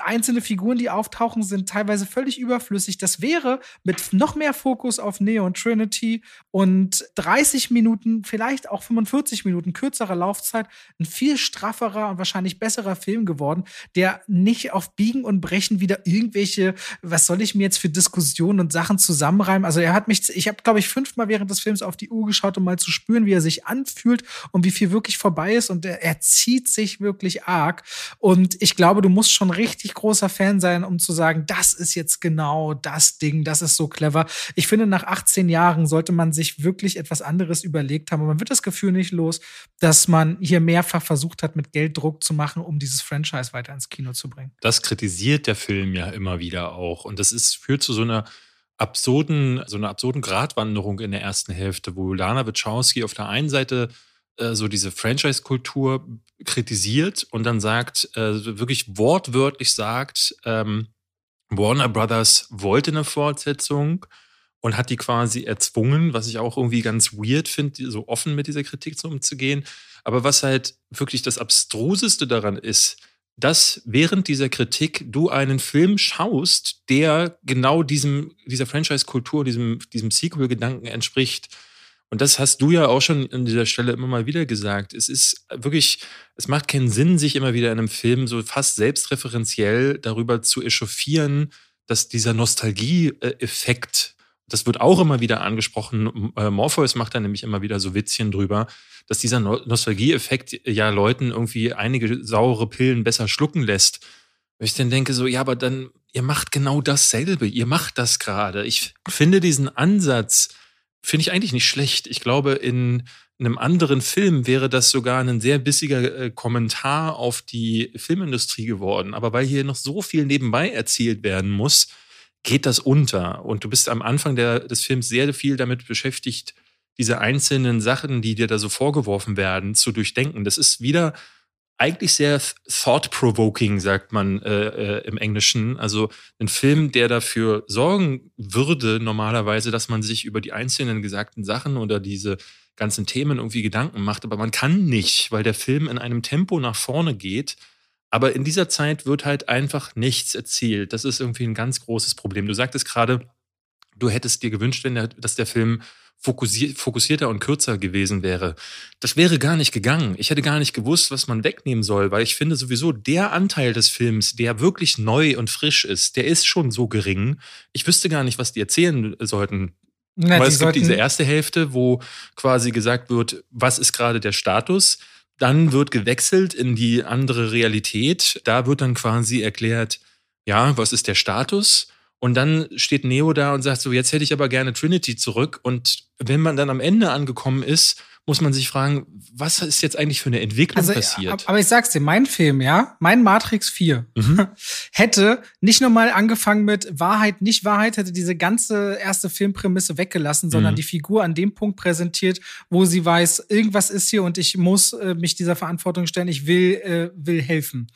Einzelne Figuren, die auftauchen, sind teilweise völlig überflüssig. Das wäre mit noch mehr Fokus auf Neo und Trinity und 30 Minuten, vielleicht auch 45 Minuten kürzerer Laufzeit ein viel strafferer und wahrscheinlich besserer Film geworden, der nicht auf Biegen und Brechen wieder irgendwelche, was soll ich mir jetzt für Diskussionen und Sachen zusammenreimen? Also er hat mich, ich habe, glaube ich, fünfmal während des Films auf die Uhr geschaut, um mal zu spüren, wie er sich anfühlt und wie viel wirklich vorbei ist. Und er, er zieht sich wirklich arg. Und ich glaube, du musst schon richtig großer Fan sein, um zu sagen, das ist jetzt genau das Ding, das ist so clever. Ich finde, nach 18 Jahren sollte man sich wirklich etwas anderes überlegt haben. Und man wird das Gefühl nicht los, dass man hier mehrfach versucht hat, mit Geld Druck zu machen, um dieses Franchise weiter ins Kino zu bringen. Das kritisiert der Film ja immer wieder auch. Und das ist, führt zu so einer absurden, so einer absurden Gratwanderung in der ersten Hälfte, wo Lana Wachowski auf der einen Seite äh, so diese Franchise-Kultur kritisiert und dann sagt, äh, wirklich wortwörtlich sagt, ähm, Warner Brothers wollte eine Fortsetzung und hat die quasi erzwungen, was ich auch irgendwie ganz weird finde, so offen mit dieser Kritik so umzugehen. Aber was halt wirklich das Abstruseste daran ist, dass während dieser Kritik du einen Film schaust, der genau diesem, dieser Franchise-Kultur, diesem, diesem Sequel-Gedanken entspricht. Und das hast du ja auch schon an dieser Stelle immer mal wieder gesagt. Es ist wirklich, es macht keinen Sinn, sich immer wieder in einem Film so fast selbstreferenziell darüber zu echauffieren, dass dieser Nostalgie-Effekt das wird auch immer wieder angesprochen. Äh, Morpheus macht da nämlich immer wieder so Witzchen drüber, dass dieser no Nostalgieeffekt ja Leuten irgendwie einige saure Pillen besser schlucken lässt. Weil ich dann denke so, ja, aber dann, ihr macht genau dasselbe. Ihr macht das gerade. Ich finde diesen Ansatz, finde ich eigentlich nicht schlecht. Ich glaube, in einem anderen Film wäre das sogar ein sehr bissiger äh, Kommentar auf die Filmindustrie geworden. Aber weil hier noch so viel nebenbei erzählt werden muss, geht das unter. Und du bist am Anfang der, des Films sehr viel damit beschäftigt, diese einzelnen Sachen, die dir da so vorgeworfen werden, zu durchdenken. Das ist wieder eigentlich sehr thought-provoking, sagt man äh, äh, im Englischen. Also ein Film, der dafür sorgen würde, normalerweise, dass man sich über die einzelnen gesagten Sachen oder diese ganzen Themen irgendwie Gedanken macht. Aber man kann nicht, weil der Film in einem Tempo nach vorne geht, aber in dieser Zeit wird halt einfach nichts erzählt. Das ist irgendwie ein ganz großes Problem. Du sagtest gerade, du hättest dir gewünscht, wenn der, dass der Film fokussierter und kürzer gewesen wäre. Das wäre gar nicht gegangen. Ich hätte gar nicht gewusst, was man wegnehmen soll, weil ich finde sowieso, der Anteil des Films, der wirklich neu und frisch ist, der ist schon so gering. Ich wüsste gar nicht, was die erzählen sollten. Na, weil es gibt diese erste Hälfte, wo quasi gesagt wird, was ist gerade der Status? Dann wird gewechselt in die andere Realität. Da wird dann quasi erklärt, ja, was ist der Status? Und dann steht Neo da und sagt so, jetzt hätte ich aber gerne Trinity zurück. Und wenn man dann am Ende angekommen ist, muss man sich fragen, was ist jetzt eigentlich für eine Entwicklung Also, passiert? aber ich sag's dir, mein Film, ja, mein Matrix 4 Mhm. *laughs* hätte nicht nur mal angefangen mit Wahrheit, nicht Wahrheit, hätte diese ganze erste Filmprämisse weggelassen, sondern Mhm. die Figur an dem Punkt präsentiert, wo sie weiß, irgendwas ist hier und ich muss äh, mich dieser Verantwortung stellen, ich will, äh, will helfen.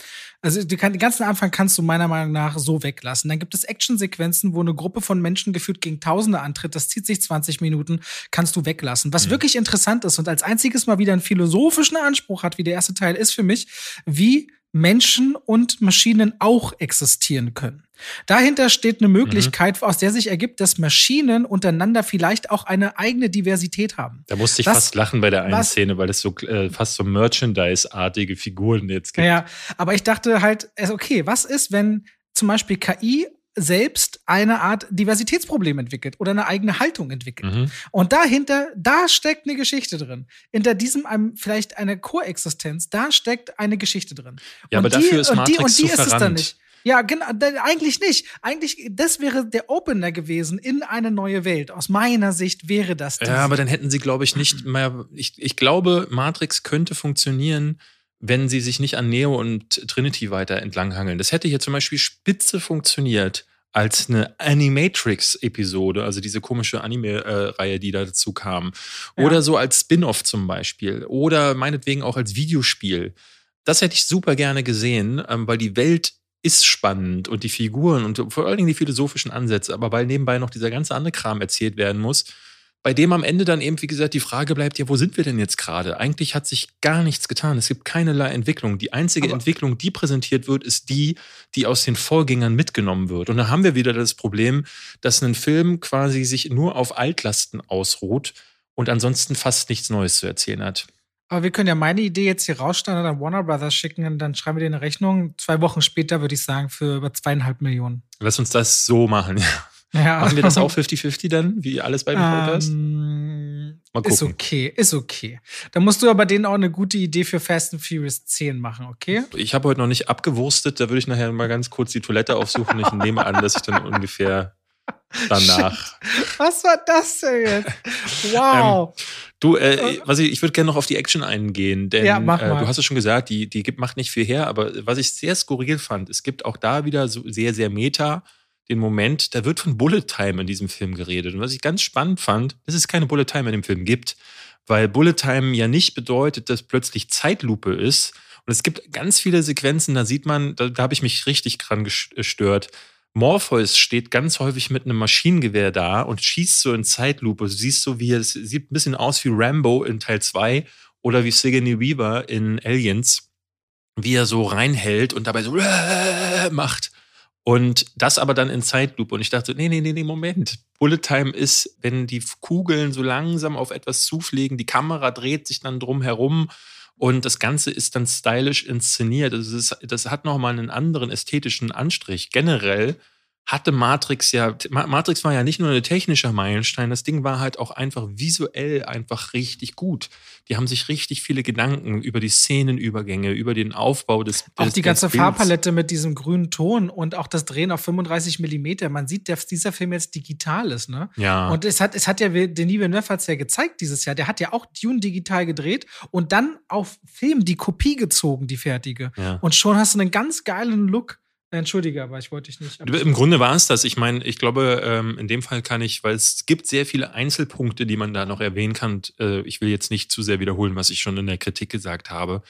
Also kann, den ganzen Anfang kannst du meiner Meinung nach so weglassen. Dann gibt es Actionsequenzen, wo eine Gruppe von Menschen geführt gegen Tausende antritt. Das zieht sich 20 Minuten, kannst du weglassen. Was Mhm. wirklich interessant ist und als einziges mal wieder einen philosophischen Anspruch hat, wie der erste Teil ist für mich, wie Menschen und Maschinen auch existieren können. Dahinter steht eine Möglichkeit, aus der sich ergibt, dass Maschinen untereinander vielleicht auch eine eigene Diversität haben. Da musste ich Was- fast lachen bei der einen was- Szene, weil es so äh, fast so Merchandise-artige Figuren jetzt gibt. Ja, aber ich dachte halt, okay, was ist, wenn zum Beispiel KI selbst eine Art Diversitätsproblem entwickelt oder eine eigene Haltung entwickelt? Mhm. Und dahinter, da steckt eine Geschichte drin. Hinter diesem einem vielleicht eine Koexistenz, da steckt eine Geschichte drin. Ja, und aber dafür ist und die, Matrix und die zu ist es dann nicht. Ja, genau, eigentlich nicht. Eigentlich, das wäre der Opener gewesen in eine neue Welt. Aus meiner Sicht wäre das. Ja, aber dann hätten sie, glaube ich, nicht mehr. Ich, ich glaube, Matrix könnte funktionieren, wenn sie sich nicht an Neo und Trinity weiter entlanghangeln. Das hätte hier zum Beispiel spitze funktioniert als eine Animatrix-Episode, also diese komische Anime-Reihe, die da dazu kam. Ja. Oder so als Spin-off zum Beispiel. Oder meinetwegen auch als Videospiel. Das hätte ich super gerne gesehen, ähm, weil die Welt ist spannend und die Figuren und vor allen Dingen die philosophischen Ansätze, aber weil nebenbei noch dieser ganze andere Kram erzählt werden muss, bei dem am Ende dann eben, wie gesagt, die Frage bleibt, ja, wo sind wir denn jetzt gerade? Eigentlich hat sich gar nichts getan. Es gibt keinerlei Entwicklung. Die einzige Aber- Entwicklung, die präsentiert wird, ist die, die aus den Vorgängern mitgenommen wird. Und da haben wir wieder das Problem, dass ein Film quasi sich nur auf Altlasten ausruht und ansonsten fast nichts Neues zu erzählen hat. Aber wir können ja meine Idee jetzt hier rausstellen und an Warner Brothers schicken und dann schreiben wir dir eine Rechnung. Zwei Wochen später würde ich sagen für über zweieinhalb Millionen. Lass uns das so machen. *laughs* Ja. Machen wir das auch *laughs* 50-50 dann, wie alles beim Podcast? Ähm, Mal ist okay, ist okay. Dann musst du aber denen auch eine gute Idee für Fast and Furious 10 machen, okay? Ich habe heute noch nicht abgewurstet, da würde ich nachher mal ganz kurz die Toilette aufsuchen. Ich nehme an, dass ich dann ungefähr danach. Was war das denn jetzt? Wow. Du, äh, was ich, ich würde gerne noch auf die Action eingehen, denn Ja, mach äh, mal. du hast es schon gesagt, die, die gibt, macht nicht viel her, aber was ich sehr skurril fand, es gibt auch da wieder so sehr, sehr meta den Moment, da wird von Bullet Time in diesem Film geredet. Und was ich ganz spannend fand, dass es keine Bullet Time in dem Film gibt, weil Bullet Time ja nicht bedeutet, dass plötzlich Zeitlupe ist. Und es gibt ganz viele Sequenzen, da sieht man, da, da habe ich mich richtig dran gestört. Morpheus steht ganz häufig mit einem Maschinengewehr da und schießt so in Zeitlupe. Du siehst so, wie es sieht ein bisschen aus wie Rambo in Teil 2 oder wie Sigourney Weaver in Aliens, wie er so reinhält und dabei so *laughs* macht. Und das aber dann in Zeitlupe. Und ich dachte, nee, nee, nee, nee, Moment. Bullet Time ist, wenn die Kugeln so langsam auf etwas zufliegen, die Kamera dreht sich dann drum herum und das Ganze ist dann stylisch inszeniert. Also das, das hat nochmal einen anderen ästhetischen Anstrich. Generell hatte Matrix ja, Ma- Matrix war ja nicht nur ein technischer Meilenstein, das Ding war halt auch einfach visuell einfach richtig gut. Die haben sich richtig viele Gedanken über die Szenenübergänge, über den Aufbau des Auch des, die ganze. Farbpalette mit diesem grünen Ton und auch das Drehen auf 35 Millimeter. Man sieht, dass dieser Film jetzt digital ist, ne? Ja. Und es hat, es hat ja, Denis Villeneuve hat es ja gezeigt dieses Jahr. Der hat ja auch Dune digital gedreht und dann auf Film die Kopie gezogen, die fertige. ja. Und schon hast du einen ganz geilen Look. Entschuldige, aber ich wollte dich nicht. Im Grunde war es das. Ich meine, ich glaube, ähm, in dem Fall kann ich, weil es gibt sehr viele Einzelpunkte, die man da noch erwähnen kann. Äh, ich will jetzt nicht zu sehr wiederholen, was ich schon in der Kritik gesagt habe.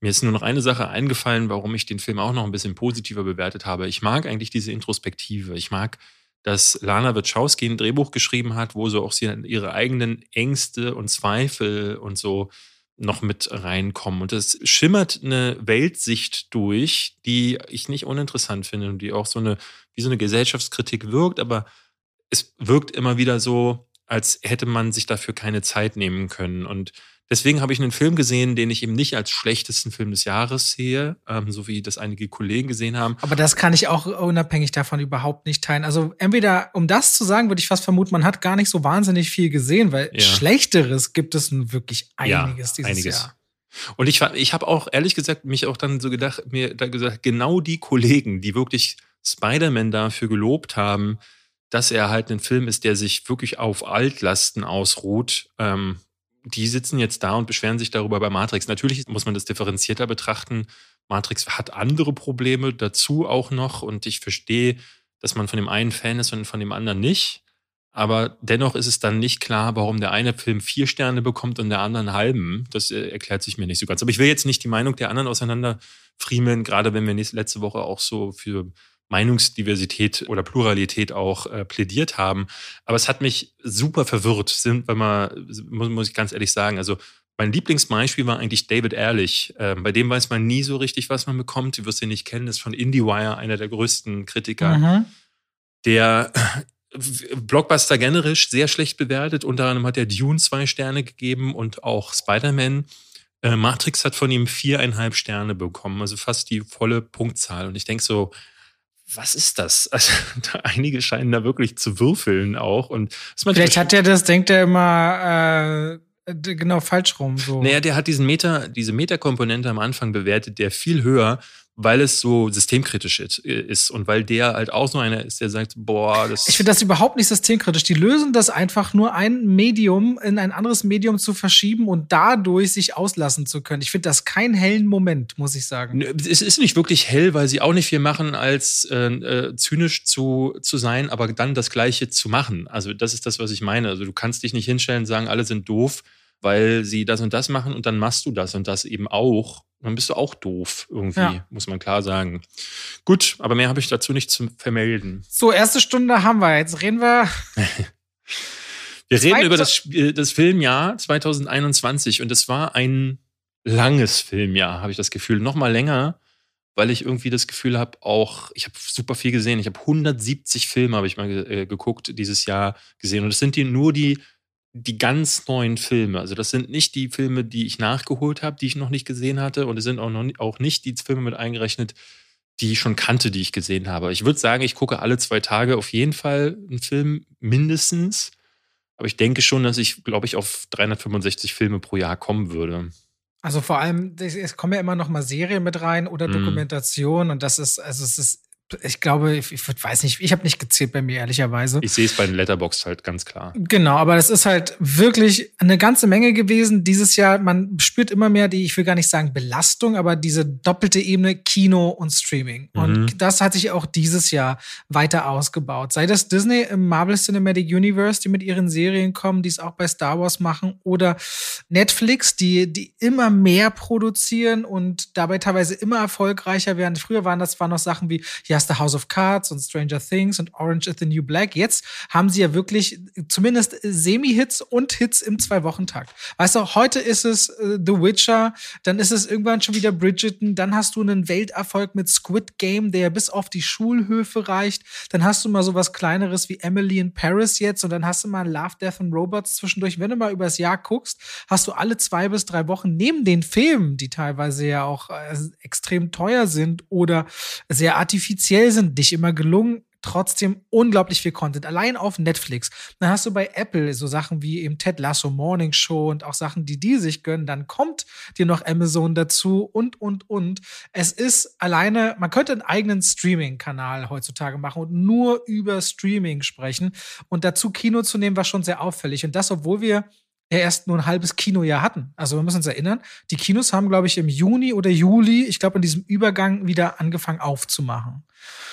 Mir ist nur noch eine Sache eingefallen, warum ich den Film auch noch ein bisschen positiver bewertet habe. Ich mag eigentlich diese Introspektive. Ich mag, dass Lana Wachowski ein Drehbuch geschrieben hat, wo so auch sie ihre eigenen Ängste und Zweifel und so noch mit reinkommen. Und es schimmert eine Weltsicht durch, die ich nicht uninteressant finde und die auch so eine, wie so eine Gesellschaftskritik wirkt, aber es wirkt immer wieder so, als hätte man sich dafür keine Zeit nehmen können. Und deswegen habe ich einen Film gesehen, den ich eben nicht als schlechtesten Film des Jahres sehe, ähm, so wie das einige Kollegen gesehen haben. Aber das kann ich auch unabhängig davon überhaupt nicht teilen. Also entweder, um das zu sagen, würde ich fast vermuten, man hat gar nicht so wahnsinnig viel gesehen, weil Ja. Schlechteres gibt es nun wirklich einiges dieses einiges. Jahr. Und ich, ich habe auch ehrlich gesagt mich auch dann so gedacht, mir da gesagt, genau die Kollegen, die wirklich Spider-Man dafür gelobt haben, dass er halt ein Film ist, der sich wirklich auf Altlasten ausruht, ähm, die sitzen jetzt da und beschweren sich darüber bei Matrix. Natürlich muss man das differenzierter betrachten. Matrix hat andere Probleme dazu auch noch und ich verstehe, dass man von dem einen Fan ist und von dem anderen nicht. Aber dennoch ist es dann nicht klar, warum der eine Film vier Sterne bekommt und der andere einen halben. Das äh, erklärt sich mir nicht so ganz. Aber ich will jetzt nicht die Meinung der anderen auseinanderfriemeln, gerade wenn wir letzte Woche auch so für Meinungsdiversität oder Pluralität auch äh, plädiert haben. Aber es hat mich super verwirrt, sind, wenn man, muss, muss ich ganz ehrlich sagen, also mein Lieblingsbeispiel war eigentlich David Ehrlich. Ähm, bei dem weiß man nie so richtig, was man bekommt. Du wirst ihn nicht kennen, ist von IndieWire, einer der größten Kritiker. Mhm. Der Blockbuster generisch sehr schlecht bewertet. Unter anderem hat er Dune zwei Sterne gegeben und auch Spider-Man. Äh, Matrix hat von ihm viereinhalb Sterne bekommen, also fast die volle Punktzahl. Und ich denke so, was ist das? *laughs* Also, einige scheinen da wirklich zu würfeln auch. Und Vielleicht hat er das, denkt er immer, äh, genau falsch rum. So. Naja, der hat diesen Meta, diese Meta-Komponente am Anfang bewertet, der viel höher weil es so systemkritisch ist und weil der halt auch so einer ist, der sagt, boah, das. Ich finde das überhaupt nicht systemkritisch. Die lösen das einfach nur ein Medium in ein anderes Medium zu verschieben und dadurch sich auslassen zu können. Ich finde das keinen hellen Moment, muss ich sagen. Es ist nicht wirklich hell, weil sie auch nicht viel machen, als äh, äh, zynisch zu, zu sein, aber dann das Gleiche zu machen. Also das ist das, was ich meine. Also du kannst dich nicht hinstellen und sagen, alle sind doof, weil sie das und das machen und dann machst du das und das eben auch dann bist du auch doof irgendwie, ja. muss man klar sagen. Gut, aber mehr habe ich dazu nicht zu vermelden. So, erste Stunde haben wir. Jetzt reden wir. *laughs* wir reden über das, das Filmjahr 2021 und es war ein langes Filmjahr, habe ich das Gefühl. Noch mal länger, weil ich irgendwie das Gefühl habe, auch, ich habe super viel gesehen. Ich habe 170 Filme, habe ich mal äh, geguckt, dieses Jahr gesehen. Und es sind die, nur die die ganz neuen Filme. Also das sind nicht die Filme, die ich nachgeholt habe, die ich noch nicht gesehen hatte. Und es sind auch, noch, auch nicht die Filme mit eingerechnet, die ich schon kannte, die ich gesehen habe. Ich würde sagen, ich gucke alle zwei Tage auf jeden Fall einen Film mindestens. Aber ich denke schon, dass ich, glaube ich, auf 365 Filme pro Jahr kommen würde. Also vor allem, es kommen ja immer noch mal Serien mit rein oder mhm. Dokumentation und das ist, also es ist ich glaube, ich, ich weiß nicht, ich habe nicht gezählt bei mir, ehrlicherweise. Ich sehe es bei den Letterbox halt ganz klar. Genau, aber das ist halt wirklich eine ganze Menge gewesen dieses Jahr. Man spürt immer mehr die, ich will gar nicht sagen Belastung, aber diese doppelte Ebene Kino und Streaming. Mhm. Und das hat sich auch dieses Jahr weiter ausgebaut. Sei das Disney im Marvel Cinematic Universe, die mit ihren Serien kommen, die es auch bei Star Wars machen, oder Netflix, die, die immer mehr produzieren und dabei teilweise immer erfolgreicher werden. Früher waren das zwar noch Sachen wie, ja, erste House of Cards und Stranger Things und Orange is the New Black. Jetzt haben sie ja wirklich zumindest Semi-Hits und Hits im Zwei-Wochen-Takt. Weißt du, heute ist es äh, The Witcher, dann ist es irgendwann schon wieder Bridgerton, dann hast du einen Welterfolg mit Squid Game, der bis auf die Schulhöfe reicht. Dann hast du mal so was Kleineres wie Emily in Paris jetzt und dann hast du mal Love, Death and Robots zwischendurch. Wenn du mal übers Jahr guckst, hast du alle zwei bis drei Wochen neben den Filmen, die teilweise ja auch äh, extrem teuer sind oder sehr artifiziell speziell sind, dich immer gelungen, trotzdem unglaublich viel Content. Allein auf Netflix. Dann hast du bei Apple so Sachen wie eben Ted Lasso Morning Show und auch Sachen, die die sich gönnen. Dann kommt dir noch Amazon dazu und, und, und. Es ist alleine, man könnte einen eigenen Streaming-Kanal heutzutage machen und nur über Streaming sprechen und dazu Kino zu nehmen, war schon sehr auffällig. Und das, obwohl wir ja erst nur ein halbes Kinojahr hatten. Also wir müssen uns erinnern, die Kinos haben, glaube ich, im Juni oder Juli, ich glaube, in diesem Übergang wieder angefangen aufzumachen.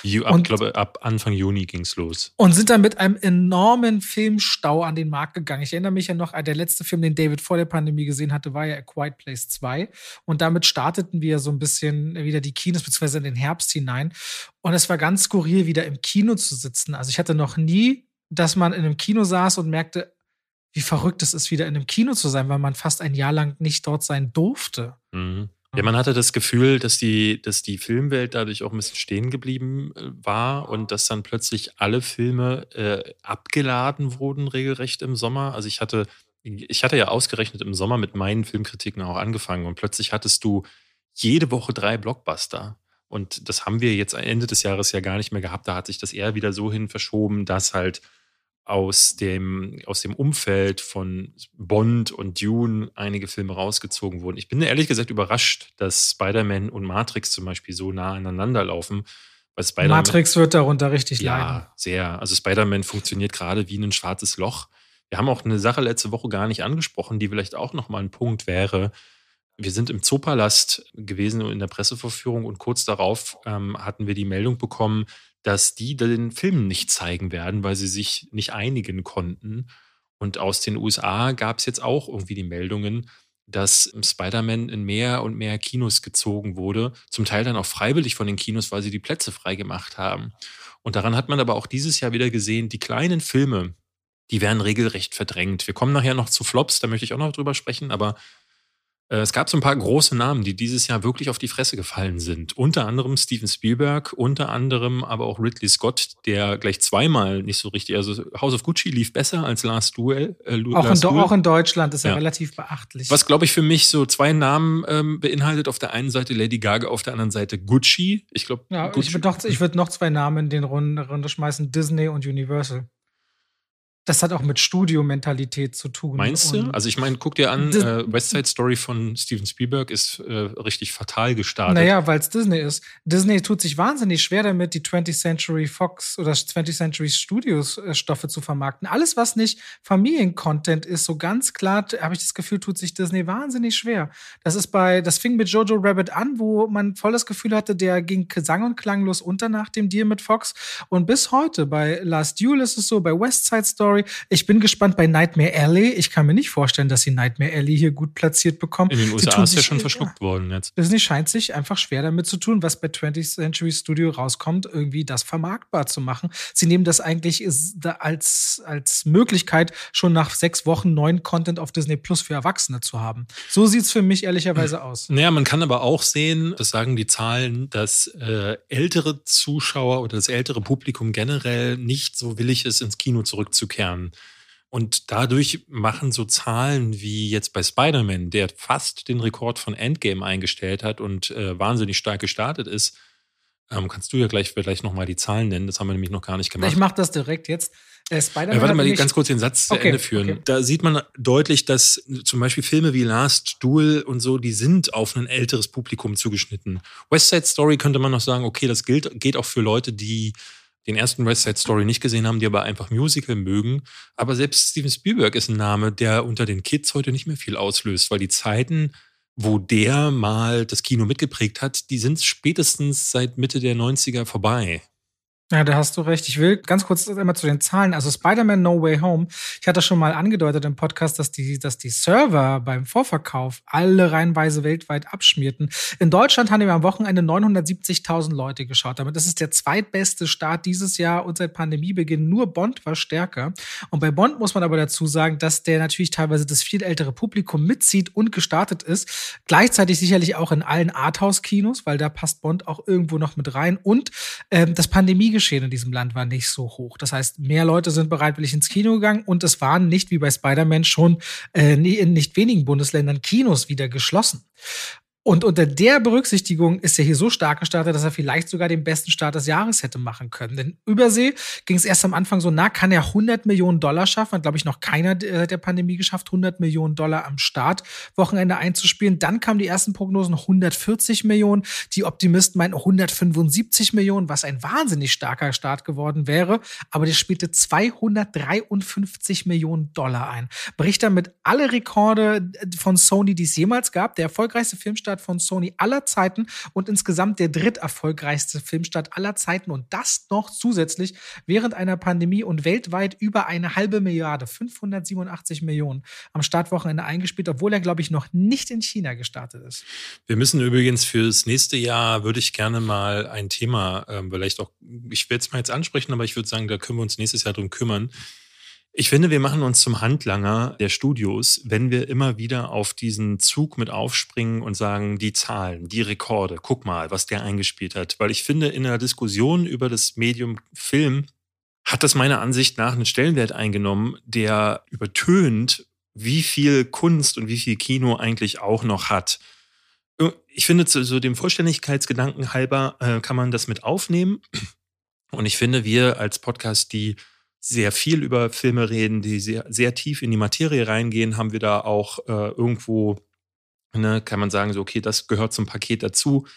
Ich ab, glaube, ab Anfang Juni ging es los. Und sind dann mit einem enormen Filmstau an den Markt gegangen. Ich erinnere mich ja noch, der letzte Film, den David vor der Pandemie gesehen hatte, war ja A Quiet Place 2. Und damit starteten wir so ein bisschen wieder die Kinos, beziehungsweise in den Herbst hinein. Und es war ganz skurril, wieder im Kino zu sitzen. Also ich hatte noch nie, dass man in einem Kino saß und merkte, wie verrückt es ist, wieder in einem Kino zu sein, weil man fast ein Jahr lang nicht dort sein durfte. Mhm. Ja, man hatte das Gefühl, dass die, dass die Filmwelt dadurch auch ein bisschen stehen geblieben äh, war und dass dann plötzlich alle Filme äh, abgeladen wurden, regelrecht im Sommer. Also ich hatte, ich hatte ja ausgerechnet im Sommer mit meinen Filmkritiken auch angefangen und plötzlich hattest du jede Woche drei Blockbuster. Und das haben wir jetzt Ende des Jahres ja gar nicht mehr gehabt. Da hat sich das eher wieder so hin verschoben, dass halt aus dem, aus dem Umfeld von Bond und Dune einige Filme rausgezogen wurden. Ich bin ehrlich gesagt überrascht, dass Spider-Man und Matrix zum Beispiel so nah aneinander laufen. Matrix wird darunter richtig ja, leiden. Ja, sehr. Also Spider-Man funktioniert gerade wie ein schwarzes Loch. Wir haben auch eine Sache letzte Woche gar nicht angesprochen, die vielleicht auch nochmal ein Punkt wäre. Wir sind im Zoopalast gewesen in der Presseverführung und kurz darauf ähm, hatten wir die Meldung bekommen, dass die den Film nicht zeigen werden, weil sie sich nicht einigen konnten. Und aus den USA gab es jetzt auch irgendwie die Meldungen, dass Spider-Man in mehr und mehr Kinos gezogen wurde, zum Teil dann auch freiwillig von den Kinos, weil sie die Plätze freigemacht haben. Und daran hat man aber auch dieses Jahr wieder gesehen, die kleinen Filme, die werden regelrecht verdrängt. Wir kommen nachher noch zu Flops, da möchte ich auch noch drüber sprechen, aber es gab so ein paar große Namen, die dieses Jahr wirklich auf die Fresse gefallen sind. Unter anderem Steven Spielberg, unter anderem aber auch Ridley Scott, der gleich zweimal nicht so richtig, also House of Gucci lief besser als Last Duel. Äh, auch, Last in, Duel. auch, in, Deutschland ist er ja. relativ beachtlich. Was, glaube ich, für mich so zwei Namen ähm, beinhaltet. Auf der einen Seite Lady Gaga, auf der anderen Seite Gucci. Ich glaube, ja, ich würde noch, würd noch zwei Namen in den Runde, Runde schmeißen: Disney und Universal das hat auch mit Studiomentalität zu tun. Meinst du? Also ich meine, guck dir an, äh, West Side Story von Steven Spielberg ist äh, richtig fatal gestartet. Naja, weil es Disney ist. Disney tut sich wahnsinnig schwer damit, die 20th Century Fox oder 20th Century Studios äh, Stoffe zu vermarkten. Alles, was nicht Familiencontent ist, so ganz klar, habe ich das Gefühl, tut sich Disney wahnsinnig schwer. Das ist bei, das fing mit Jojo Rabbit an, wo man voll das Gefühl hatte, der ging sang- und klanglos unter nach dem Deal mit Fox. Und bis heute, bei Last Duel ist es so, bei West Side Story Story. Ich bin gespannt bei Nightmare Alley. Ich kann mir nicht vorstellen, dass sie Nightmare Alley hier gut platziert bekommen. In den USA ist ja schon verschluckt worden jetzt. Disney scheint sich einfach schwer damit zu tun, was bei 20th Century Studio rauskommt, irgendwie das vermarktbar zu machen. Sie nehmen das eigentlich als, als Möglichkeit, schon nach sechs Wochen neuen Content auf Disney Plus für Erwachsene zu haben. So sieht es für mich ehrlicherweise aus. Naja, man kann aber auch sehen, das sagen die Zahlen, dass äh, ältere Zuschauer oder das ältere Publikum generell nicht so willig ist, ins Kino zurückzukehren lernen. Und dadurch machen so Zahlen wie jetzt bei Spider-Man, der fast den Rekord von Endgame eingestellt hat und äh, wahnsinnig stark gestartet ist. Ähm, kannst du ja gleich vielleicht nochmal die Zahlen nennen? Das haben wir nämlich noch gar nicht gemacht. Ich mache das direkt jetzt. Äh, Spider-Man. Äh, warte mal, ganz kurz den Satz okay, zu Ende führen. Okay. Da sieht man deutlich, dass zum Beispiel Filme wie Last Duel und so, die sind auf ein älteres Publikum zugeschnitten. West Side Story könnte man noch sagen, okay, das gilt, geht auch für Leute, die den ersten West Side Story nicht gesehen haben, die aber einfach Musical mögen. Aber selbst Steven Spielberg ist ein Name, der unter den Kids heute nicht mehr viel auslöst, weil die Zeiten, wo der mal das Kino mitgeprägt hat, die sind spätestens seit Mitte der 90er vorbei. Ja, da hast du recht. Ich will ganz kurz einmal zu den Zahlen. Also Spider-Man No Way Home. Ich hatte schon mal angedeutet im Podcast, dass die, dass die Server beim Vorverkauf alle reihenweise weltweit abschmierten. In Deutschland haben wir am Wochenende 970.000 Leute geschaut. Damit ist es der zweitbeste Start dieses Jahr und seit Pandemiebeginn. Nur Bond war stärker. Und bei Bond muss man aber dazu sagen, dass der natürlich teilweise das viel ältere Publikum mitzieht und gestartet ist. Gleichzeitig sicherlich auch in allen Arthouse-Kinos, weil da passt Bond auch irgendwo noch mit rein. Und ähm, das Pandemie Geschehen in diesem Land war nicht so hoch. Das heißt, mehr Leute sind bereitwillig ins Kino gegangen und es waren nicht wie bei Spider-Man schon äh, in nicht wenigen Bundesländern Kinos wieder geschlossen. Und unter der Berücksichtigung ist er hier so stark gestartet, dass er vielleicht sogar den besten Start des Jahres hätte machen können. Denn Übersee ging es erst am Anfang so, na, kann er 100 Millionen Dollar schaffen? Hat, glaube ich, noch keiner der Pandemie geschafft, 100 Millionen Dollar am Start Wochenende einzuspielen. Dann kamen die ersten Prognosen 140 Millionen. Die Optimisten meinten 175 Millionen, was ein wahnsinnig starker Start geworden wäre. Aber der spielte 253 Millionen Dollar ein. Bricht damit alle Rekorde von Sony, die es jemals gab. Der erfolgreichste Filmstart Filmstart von Sony aller Zeiten und insgesamt der dritterfolgreichste Filmstart aller Zeiten und das noch zusätzlich während einer Pandemie und weltweit über eine halbe Milliarde, 587 Millionen am Startwochenende eingespielt, obwohl er, glaube ich, noch nicht in China gestartet ist. Wir müssen übrigens fürs nächste Jahr, würde ich gerne mal ein Thema, äh, vielleicht auch, ich werde es mal jetzt ansprechen, aber ich würde sagen, da können wir uns nächstes Jahr drum kümmern ich finde, wir machen uns zum Handlanger der Studios, wenn wir immer wieder auf diesen Zug mit aufspringen und sagen, die Zahlen, die Rekorde, guck mal, was der eingespielt hat. Weil ich finde, in der Diskussion über das Medium Film hat das meiner Ansicht nach einen Stellenwert eingenommen, der übertönt, wie viel Kunst und wie viel Kino eigentlich auch noch hat. Ich finde, zu so dem Vollständigkeitsgedanken halber äh, kann man das mit aufnehmen. Und ich finde, wir als Podcast, die sehr viel über Filme reden, die sehr, sehr tief in die Materie reingehen, haben wir da auch äh, irgendwo, ne, kann man sagen, so, okay, das gehört zum Paket dazu.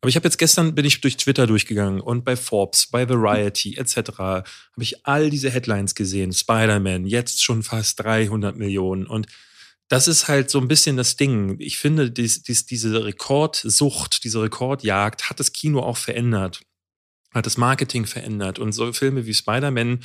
Aber ich habe jetzt gestern bin ich durch Twitter durchgegangen und bei Forbes, bei Variety etc. habe ich all diese Headlines gesehen. Spider-Man jetzt schon fast 300 Millionen und das ist halt so ein bisschen das Ding. Ich finde, dies, dies, diese Rekordsucht, diese Rekordjagd hat das Kino auch verändert, hat das Marketing verändert. Und so Filme wie Spider-Man,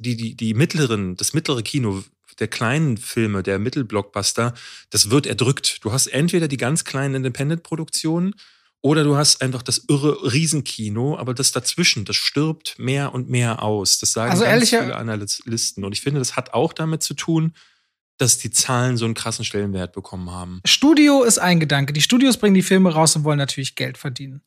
die, die, die mittleren, das mittlere Kino der kleinen Filme, der Mittelblockbuster, das wird erdrückt. Du hast entweder die ganz kleinen Independent-Produktionen oder du hast einfach das irre Riesenkino, aber das dazwischen, das stirbt mehr und mehr aus. Das sagen also ganz viele Analysten. Und ich finde, das hat auch damit zu tun, dass die Zahlen so einen krassen Stellenwert bekommen haben. Studio ist ein Gedanke. Die Studios bringen die Filme raus und wollen natürlich Geld verdienen.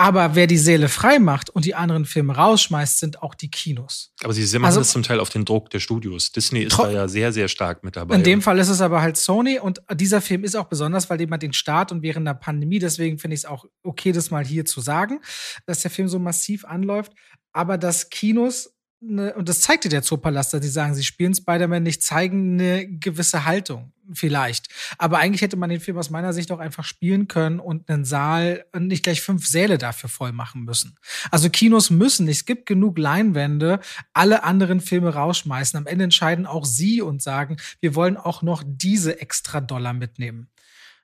Aber wer die Seele frei macht und die anderen Filme rausschmeißt, sind auch die Kinos. Aber sie machen also, das zum Teil auf den Druck der Studios. Disney ist da ja sehr, sehr stark mit dabei. In dem Fall ist es aber halt Sony und dieser Film ist auch besonders, weil jemand den Start und während der Pandemie, deswegen finde ich es auch okay, das mal hier zu sagen, dass der Film so massiv anläuft. Aber dass Kinos Ne, und das zeigt dir der Zoopalast, dass sie sagen, sie spielen Spider-Man nicht, zeigen eine gewisse Haltung. Vielleicht. Aber eigentlich hätte man den Film aus meiner Sicht auch einfach spielen können und einen Saal und nicht gleich fünf Säle dafür voll machen müssen. Also Kinos müssen nicht. Es gibt genug Leinwände, alle anderen Filme rausschmeißen. Am Ende entscheiden auch sie und sagen, wir wollen auch noch diese extra Dollar mitnehmen.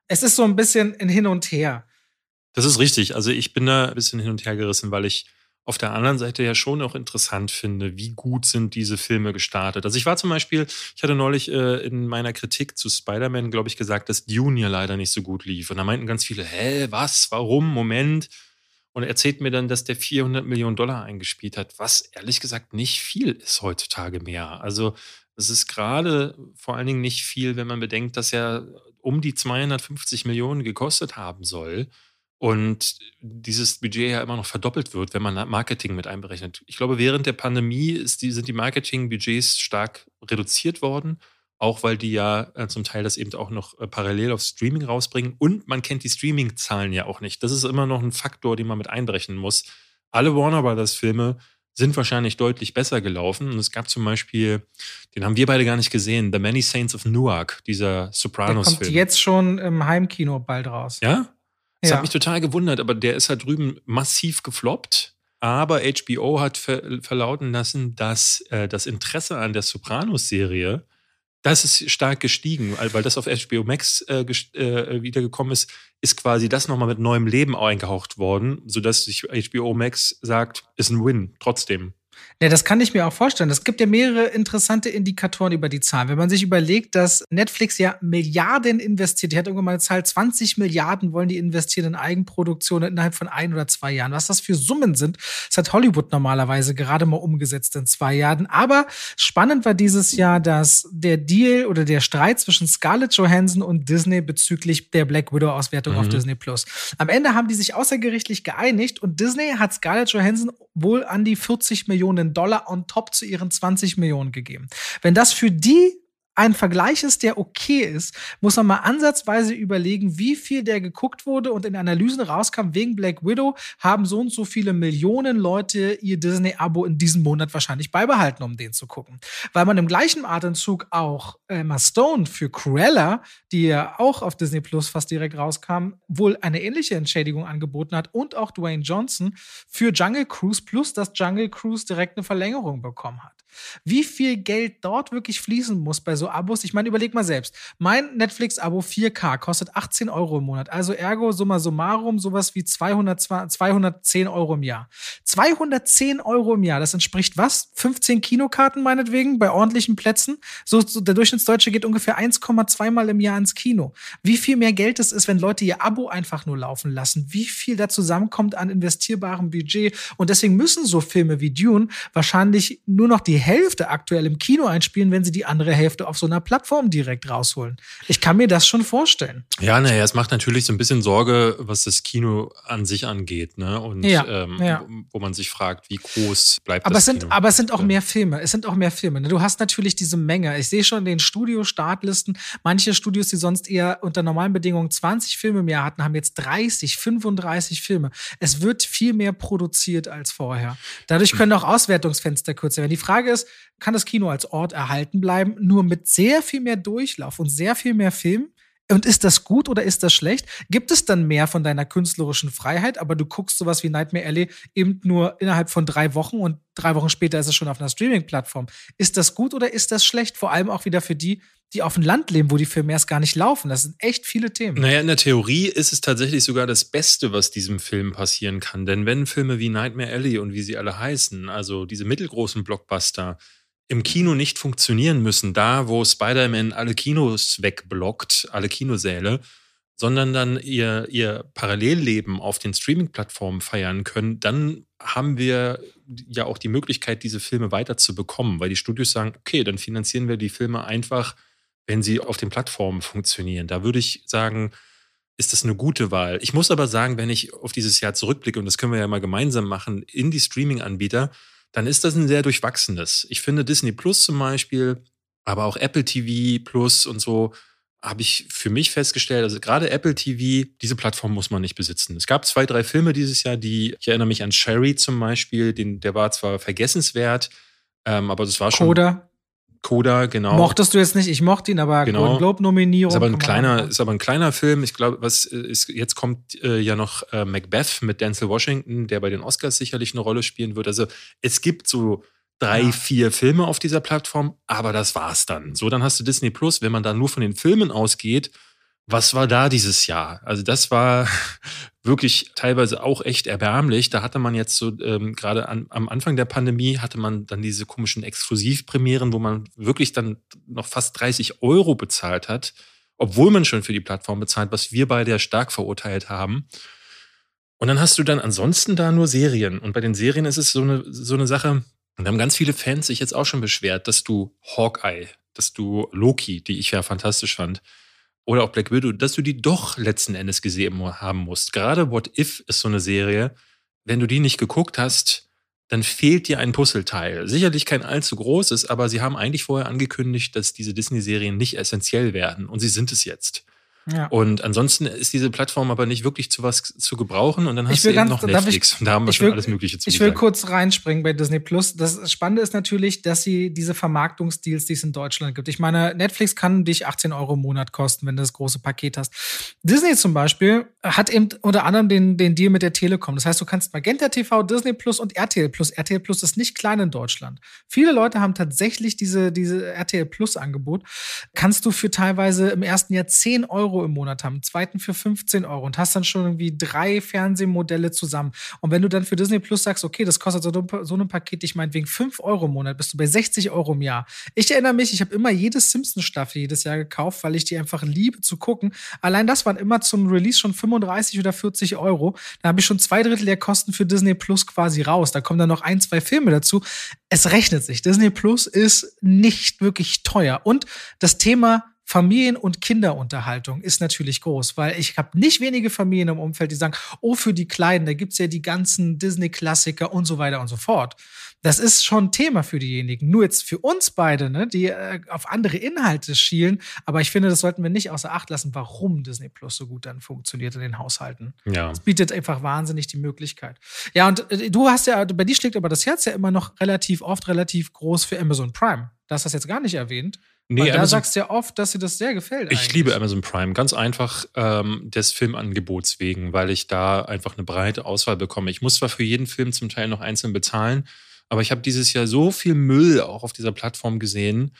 Es ist so ein bisschen ein Hin und Her. Das ist richtig. Also ich bin da ein bisschen hin und her gerissen, weil ich auf der anderen Seite ja schon auch interessant finde, wie gut sind diese Filme gestartet. Also ich war zum Beispiel, ich hatte neulich äh, in meiner Kritik zu Spider-Man, glaube ich, gesagt, dass Dune ja leider nicht so gut lief. Und da meinten ganz viele, hä, was, warum, Moment. Und er erzählt mir dann, dass der 400 Millionen Dollar eingespielt hat, was ehrlich gesagt nicht viel ist heutzutage mehr. Also es ist gerade vor allen Dingen nicht viel, wenn man bedenkt, dass er um die 250 Millionen gekostet haben soll und dieses Budget ja immer noch verdoppelt wird, wenn man Marketing mit einberechnet. Ich glaube, während der Pandemie die, sind die Marketing-Budgets stark reduziert worden, auch weil die ja äh, zum Teil das eben auch noch äh, parallel auf Streaming rausbringen. Und man kennt die Streaming-Zahlen ja auch nicht. Das ist immer noch ein Faktor, den man mit einberechnen muss. Alle Warner Brothers-Filme sind wahrscheinlich deutlich besser gelaufen. Und es gab zum Beispiel, den haben wir beide gar nicht gesehen, The Many Saints of Newark, dieser Sopranos-Film. Der kommt jetzt schon im Heimkino bald raus. Ja? Das ja. hat mich total gewundert, aber der ist halt drüben massiv gefloppt. Aber HBO hat ver verlauten lassen, dass äh, das Interesse an der Sopranos-Serie, das ist stark gestiegen, weil das auf HBO Max äh, äh, wiedergekommen ist, ist quasi das nochmal mit neuem Leben eingehaucht worden, sodass sich HBO Max sagt, ist ein Win trotzdem. Ja, das kann ich mir auch vorstellen. Es gibt ja mehrere interessante Indikatoren über die Zahlen. Wenn man sich überlegt, dass Netflix ja Milliarden investiert, die hat irgendwann mal eine Zahl, 20 Milliarden wollen die investieren in Eigenproduktion innerhalb von ein oder zwei Jahren. Was das für Summen sind, das hat Hollywood normalerweise gerade mal umgesetzt in zwei Jahren. Aber spannend war dieses Jahr, dass der Deal oder der Streit zwischen Scarlett Johansson und Disney bezüglich der Black Widow-Auswertung mhm. auf Disney Plus. Am Ende haben die sich außergerichtlich geeinigt und Disney hat Scarlett Johansson wohl an die 40 Millionen Dollar on top zu ihren 20 Millionen gegeben. Wenn das für die ein Vergleich ist, der okay ist, muss man mal ansatzweise überlegen, wie viel der geguckt wurde und in Analysen rauskam, wegen Black Widow haben so und so viele Millionen Leute ihr Disney-Abo in diesem Monat wahrscheinlich beibehalten, um den zu gucken. Weil man im gleichen Atemzug auch Emma Stone für Cruella, die ja auch auf Disney Plus fast direkt rauskam, wohl eine ähnliche Entschädigung angeboten hat und auch Dwayne Johnson für Jungle Cruise plus dass Jungle Cruise direkt eine Verlängerung bekommen hat. Wie viel Geld dort wirklich fließen muss bei so Abos? Ich meine, überleg mal selbst. Mein Netflix-Abo 4K kostet 18 Euro im Monat. Also ergo summa summarum sowas wie 200, 210 Euro im Jahr. 210 Euro im Jahr, das entspricht was? 15 Kinokarten meinetwegen bei ordentlichen Plätzen? So, so der Durchschnittsdeutsche geht ungefähr 1,2 Mal im Jahr ins Kino. Wie viel mehr Geld es ist, wenn Leute ihr Abo einfach nur laufen lassen? Wie viel da zusammenkommt an investierbarem Budget? Und deswegen müssen so Filme wie Dune wahrscheinlich nur noch die Hälfte aktuell im Kino einspielen, wenn sie die andere Hälfte auf so einer Plattform direkt rausholen. Ich kann mir das schon vorstellen. Ja, naja, es macht natürlich so ein bisschen Sorge, was das Kino an sich angeht, ne? Und ja, ähm, ja. wo man sich fragt, wie groß bleibt aber das es sind, Kino. Aber es sind auch mehr Filme. Es sind auch mehr Filme. Ne? Du hast natürlich diese Menge. Ich sehe schon in den Studio-Startlisten, manche Studios, die sonst eher unter normalen Bedingungen 20 Filme im Jahr hatten, haben jetzt 30, 35 Filme. Es wird viel mehr produziert als vorher. Dadurch können auch Auswertungsfenster kürzer werden. Die Frage ist, kann das Kino als Ort erhalten bleiben, nur mit sehr viel mehr Durchlauf und sehr viel mehr Film? Und ist das gut oder ist das schlecht? Gibt es dann mehr von deiner künstlerischen Freiheit, aber du guckst sowas wie Nightmare Alley eben nur innerhalb von drei Wochen und drei Wochen später ist es schon auf einer Streaming-Plattform. Ist das gut oder ist das schlecht? Vor allem auch wieder für die, die auf dem Land leben, wo die Filme erst gar nicht laufen. Das sind echt viele Themen. Naja, in der Theorie ist es tatsächlich sogar das Beste, was diesem Film passieren kann. Denn wenn Filme wie Nightmare Alley und wie sie alle heißen, also diese mittelgroßen Blockbuster, im Kino nicht funktionieren müssen, da wo Spider-Man alle Kinos wegblockt, alle Kinosäle, sondern dann ihr, ihr Parallelleben auf den Streaming-Plattformen feiern können, dann haben wir ja auch die Möglichkeit, diese Filme weiter zu bekommen, weil die Studios sagen, okay, dann finanzieren wir die Filme einfach, wenn sie auf den Plattformen funktionieren. Da würde ich sagen, ist das eine gute Wahl. Ich muss aber sagen, wenn ich auf dieses Jahr zurückblicke, und das können wir ja mal gemeinsam machen, in die Streaming-Anbieter, dann ist das ein sehr durchwachsenes. Ich finde Disney Plus zum Beispiel, aber auch Apple TV Plus und so, habe ich für mich festgestellt, also gerade Apple TV, diese Plattform muss man nicht besitzen. Es gab zwei, drei Filme dieses Jahr, die, ich erinnere mich an Sherry zum Beispiel, den, der war zwar vergessenswert, ähm, aber das war schon. Coda. Coda, genau. Mochtest du jetzt nicht, ich mochte ihn, aber genau. Golden Globe Nominierung. Ist aber ein kleiner, ist aber ein kleiner Film. Ich glaube, was ist, jetzt kommt äh, ja noch äh, Macbeth mit Denzel Washington, der bei den Oscars sicherlich eine Rolle spielen wird. Also es gibt so drei, ja. vier Filme auf dieser Plattform, aber das war's dann. So, dann hast du Disney Plus, wenn man da nur von den Filmen ausgeht, was war da dieses Jahr? Also das war wirklich teilweise auch echt erbärmlich. Da hatte man jetzt so ähm, gerade am Anfang der Pandemie hatte man dann diese komischen Exklusivpremieren, wo man wirklich dann noch fast 30 Euro bezahlt hat, obwohl man schon für die Plattform bezahlt, was wir beide ja stark verurteilt haben. Und dann hast du dann ansonsten da nur Serien. Und bei den Serien ist es so eine, so eine Sache, und da haben ganz viele Fans sich jetzt auch schon beschwert, dass du Hawkeye, dass du Loki, die ich ja fantastisch fand, oder auch Black Widow, dass du die doch letzten Endes gesehen haben musst. Gerade What If ist so eine Serie, wenn du die nicht geguckt hast, dann fehlt dir ein Puzzleteil. Sicherlich kein allzu großes, aber sie haben eigentlich vorher angekündigt, dass diese Disney-Serien nicht essentiell werden und sie sind es jetzt. Ja. Und ansonsten ist diese Plattform aber nicht wirklich zu was zu gebrauchen. Und dann hast du eben ganz, noch Netflix. Ich, und da haben wir schon will, alles Mögliche zu Ich will kurz reinspringen bei Disney Plus. Das Spannende ist natürlich, dass sie diese Vermarktungsdeals, die es in Deutschland gibt. Ich meine, Netflix kann dich 18 Euro im Monat kosten, wenn du das große Paket hast. Disney zum Beispiel hat eben unter anderem den, den Deal mit der Telekom. Das heißt, du kannst Magenta TV, Disney Plus und RTL Plus. RTL Plus ist nicht klein in Deutschland. Viele Leute haben tatsächlich diese, diese RTL Plus Angebot. Kannst du für teilweise im ersten Jahr 10 Euro Euro im Monat haben, zweiten für 15 Euro und hast dann schon irgendwie drei Fernsehmodelle zusammen. Und wenn du dann für Disney Plus sagst, okay, das kostet so, so ein Paket, ich meinetwegen 5 Euro im Monat, bist du bei 60 Euro im Jahr. Ich erinnere mich, ich habe immer jede Simpsons-Staffel jedes Jahr gekauft, weil ich die einfach liebe zu gucken. Allein das waren immer zum Release schon 35 oder 40 Euro. Da habe ich schon zwei Drittel der Kosten für Disney Plus quasi raus. Da kommen dann noch ein, zwei Filme dazu. Es rechnet sich. Disney Plus ist nicht wirklich teuer. Und das Thema Familien- und Kinderunterhaltung ist natürlich groß, weil ich habe nicht wenige Familien im Umfeld, die sagen, oh, für die Kleinen, da gibt's ja die ganzen Disney-Klassiker und so weiter und so fort. Das ist schon ein Thema für diejenigen. Nur jetzt für uns beide, ne, die äh, auf andere Inhalte schielen. Aber ich finde, das sollten wir nicht außer Acht lassen, warum Disney Plus so gut dann funktioniert in den Haushalten. Ja. Es bietet einfach wahnsinnig die Möglichkeit. Ja, und äh, du hast ja, bei dir schlägt aber das Herz ja immer noch relativ oft relativ groß für Amazon Prime. Das hast du jetzt gar nicht erwähnt. Nee, Weil da Amazon, sagst du ja oft, dass dir das sehr gefällt. Ich liebe Amazon Prime, ganz einfach ähm, des Filmangebots wegen, weil ich da einfach eine breite Auswahl bekomme. Ich muss zwar für jeden Film zum Teil noch einzeln bezahlen, aber ich habe dieses Jahr so viel Müll auch auf dieser Plattform gesehen,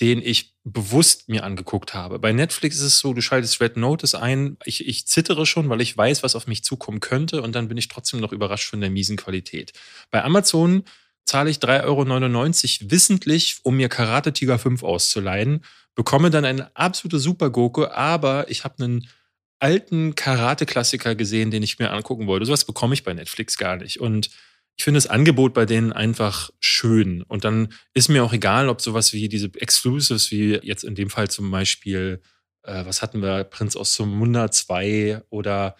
den ich bewusst mir angeguckt habe. Bei Netflix ist es so, du schaltest Red Notice ein, ich, ich zittere schon, weil ich weiß, was auf mich zukommen könnte und dann bin ich trotzdem noch überrascht von der miesen Qualität. Bei Amazon zahle ich 3,99 Euro wissentlich, um mir Karate Tiger 5 auszuleihen, bekomme dann eine absolute Supergurke, aber ich habe einen alten Karate-Klassiker gesehen, den ich mir angucken wollte. Sowas bekomme ich bei Netflix gar nicht. Und ich finde das Angebot bei denen einfach schön. Und dann ist mir auch egal, ob sowas wie diese Exclusives, wie jetzt in dem Fall zum Beispiel, äh, was hatten wir, Prinz aus Munda 2 oder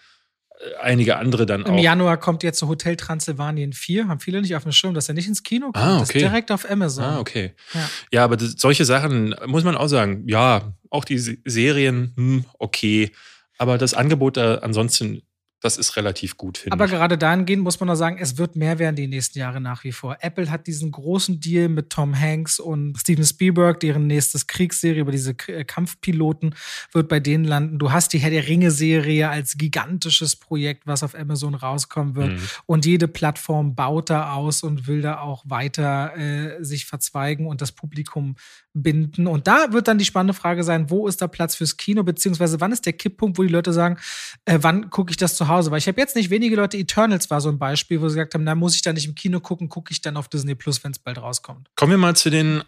einige andere dann Im auch. Im Januar kommt jetzt Hotel Transylvanien 4. Haben viele nicht auf dem Schirm, dass er nicht ins Kino kommt. Ah, okay. Direkt auf Amazon. Ah, okay. Ja, ja aber das, solche Sachen muss man auch sagen. Ja, auch die Serien, hm, okay. Aber das Angebot da ansonsten, Das ist relativ gut, finde ich. Aber gerade dahingehend muss man noch sagen, es wird mehr werden die nächsten Jahre nach wie vor. Apple hat diesen großen Deal mit Tom Hanks und Steven Spielberg, deren nächstes Kriegsserie über diese äh, Kampfpiloten wird bei denen landen. Du hast die Herr der Ringe-Serie als gigantisches Projekt, was auf Amazon rauskommen wird. Mhm. Und jede Plattform baut da aus und will da auch weiter äh, sich verzweigen und das Publikum binden. Und da wird dann die spannende Frage sein, wo ist da Platz fürs Kino, beziehungsweise wann ist der Kipppunkt, wo die Leute sagen, äh, wann gucke ich das zu Hause? Weil ich habe jetzt nicht wenige Leute, Eternals war so ein Beispiel, wo sie gesagt haben, da muss ich da nicht im Kino gucken, gucke ich dann auf Disney Plus, wenn es bald rauskommt. Kommen wir mal zu den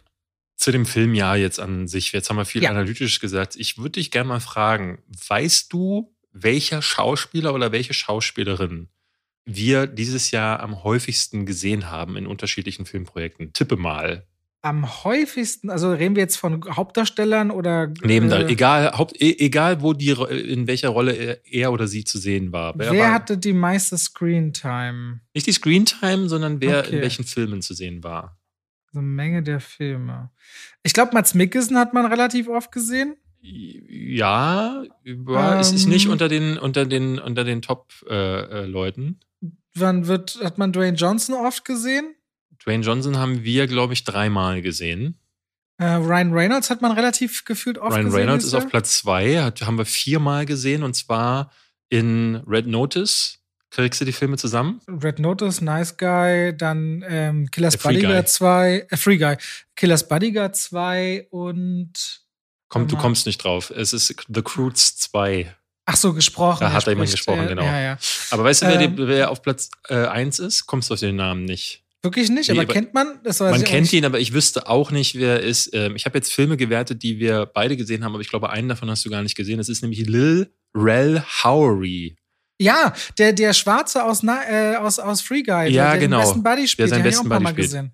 zu dem Filmjahr jetzt an sich. Jetzt haben wir viel Ja. analytisch gesagt. Ich würde dich gerne mal fragen, weißt du, welcher Schauspieler oder welche Schauspielerin wir dieses Jahr am häufigsten gesehen haben in unterschiedlichen Filmprojekten? Tippe mal. Am häufigsten, also reden wir jetzt von Hauptdarstellern oder Neben äh, egal, Haupt, e- egal wo die, in welcher Rolle er, er oder sie zu sehen war. wer, war hatte die meiste Screentime? nicht die Screentime, sondern wer Okay. in welchen Filmen zu sehen war. So eine Menge der Filme. Ich glaube, Mats Mikkelsen hat man relativ oft gesehen. Ja, war, es ist Ähm. nicht unter den, unter den, unter den Top-Leuten. Wann wird, hat man Dwayne Johnson oft gesehen? Dwayne Johnson haben wir, glaube ich, dreimal gesehen. Äh, Ryan Reynolds hat man relativ gefühlt oft Ryan gesehen. Reynolds dieses ist auf. Platz zwei, hat, haben wir viermal gesehen und zwar in Red Notice. Kriegst du die Filme zusammen? Red Notice, Nice Guy, dann ähm, Killers Äh. Bodyguard 2, äh, Free Guy, Killers Bodyguard 2 und Komm, du kommst nicht drauf. Es ist The Croods 2. ach so, gesprochen. Da er hat da jemand gesprochen, äh, genau. Ja, ja. Aber weißt du, wer, Ähm. wer auf Platz äh, eins ist? Kommst du auf den Namen nicht. Wirklich nicht, Nee, aber kennt man? Das weiß Man kennt ihn, aber ich wüsste auch nicht, wer er ist. Ähm, ich habe jetzt Filme gewertet, die wir beide gesehen haben, aber ich glaube, einen davon hast du gar nicht gesehen. Das ist nämlich Lil Rel Howery. Ja, der, der Schwarze aus, äh, aus, aus Free Guy, Ja, der genau. den besten Buddy spielt, seinen den besten Buddy spielt. gesehen.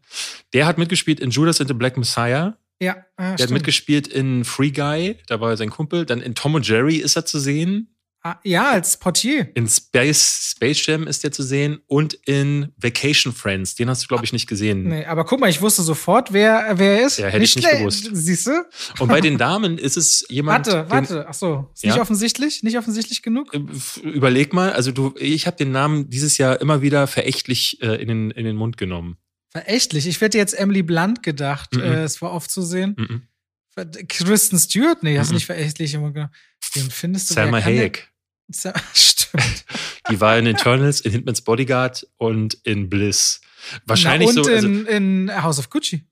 Der hat mitgespielt in Judas and the Black Messiah. Ja, äh, Der hat stimmt. mitgespielt in Free Guy, da war er sein Kumpel. Dann in Tom und Jerry ist er zu sehen. Ah, ja, als Portier. In Space, Space Jam ist er zu sehen. Und in Vacation Friends. Den hast du, glaube ich, nicht gesehen. Nee, aber guck mal, ich wusste sofort, wer, wer er ist. Ja, hätte ich nicht gewusst. Siehst du? Und bei den Damen ist es jemand. Warte, warte. Ach so, ist Ja? nicht offensichtlich? Nicht offensichtlich genug? Äh, Überleg mal, also du, ich habe den Namen dieses Jahr immer wieder verächtlich äh, in, den, in den Mund genommen. Verächtlich. Ich hätte jetzt Emily Blunt gedacht. Mhm. Äh, es war oft zu sehen. Mhm. Kristen Stewart? Nee, hast du Mhm. nicht verächtlich immer gedacht. Den findest du. Kann Hayek. Stimmt. *laughs* Die war in Eternals, in Hitman's Bodyguard und in Bliss. Wahrscheinlich Na, und so. Also, in, in House of Gucci.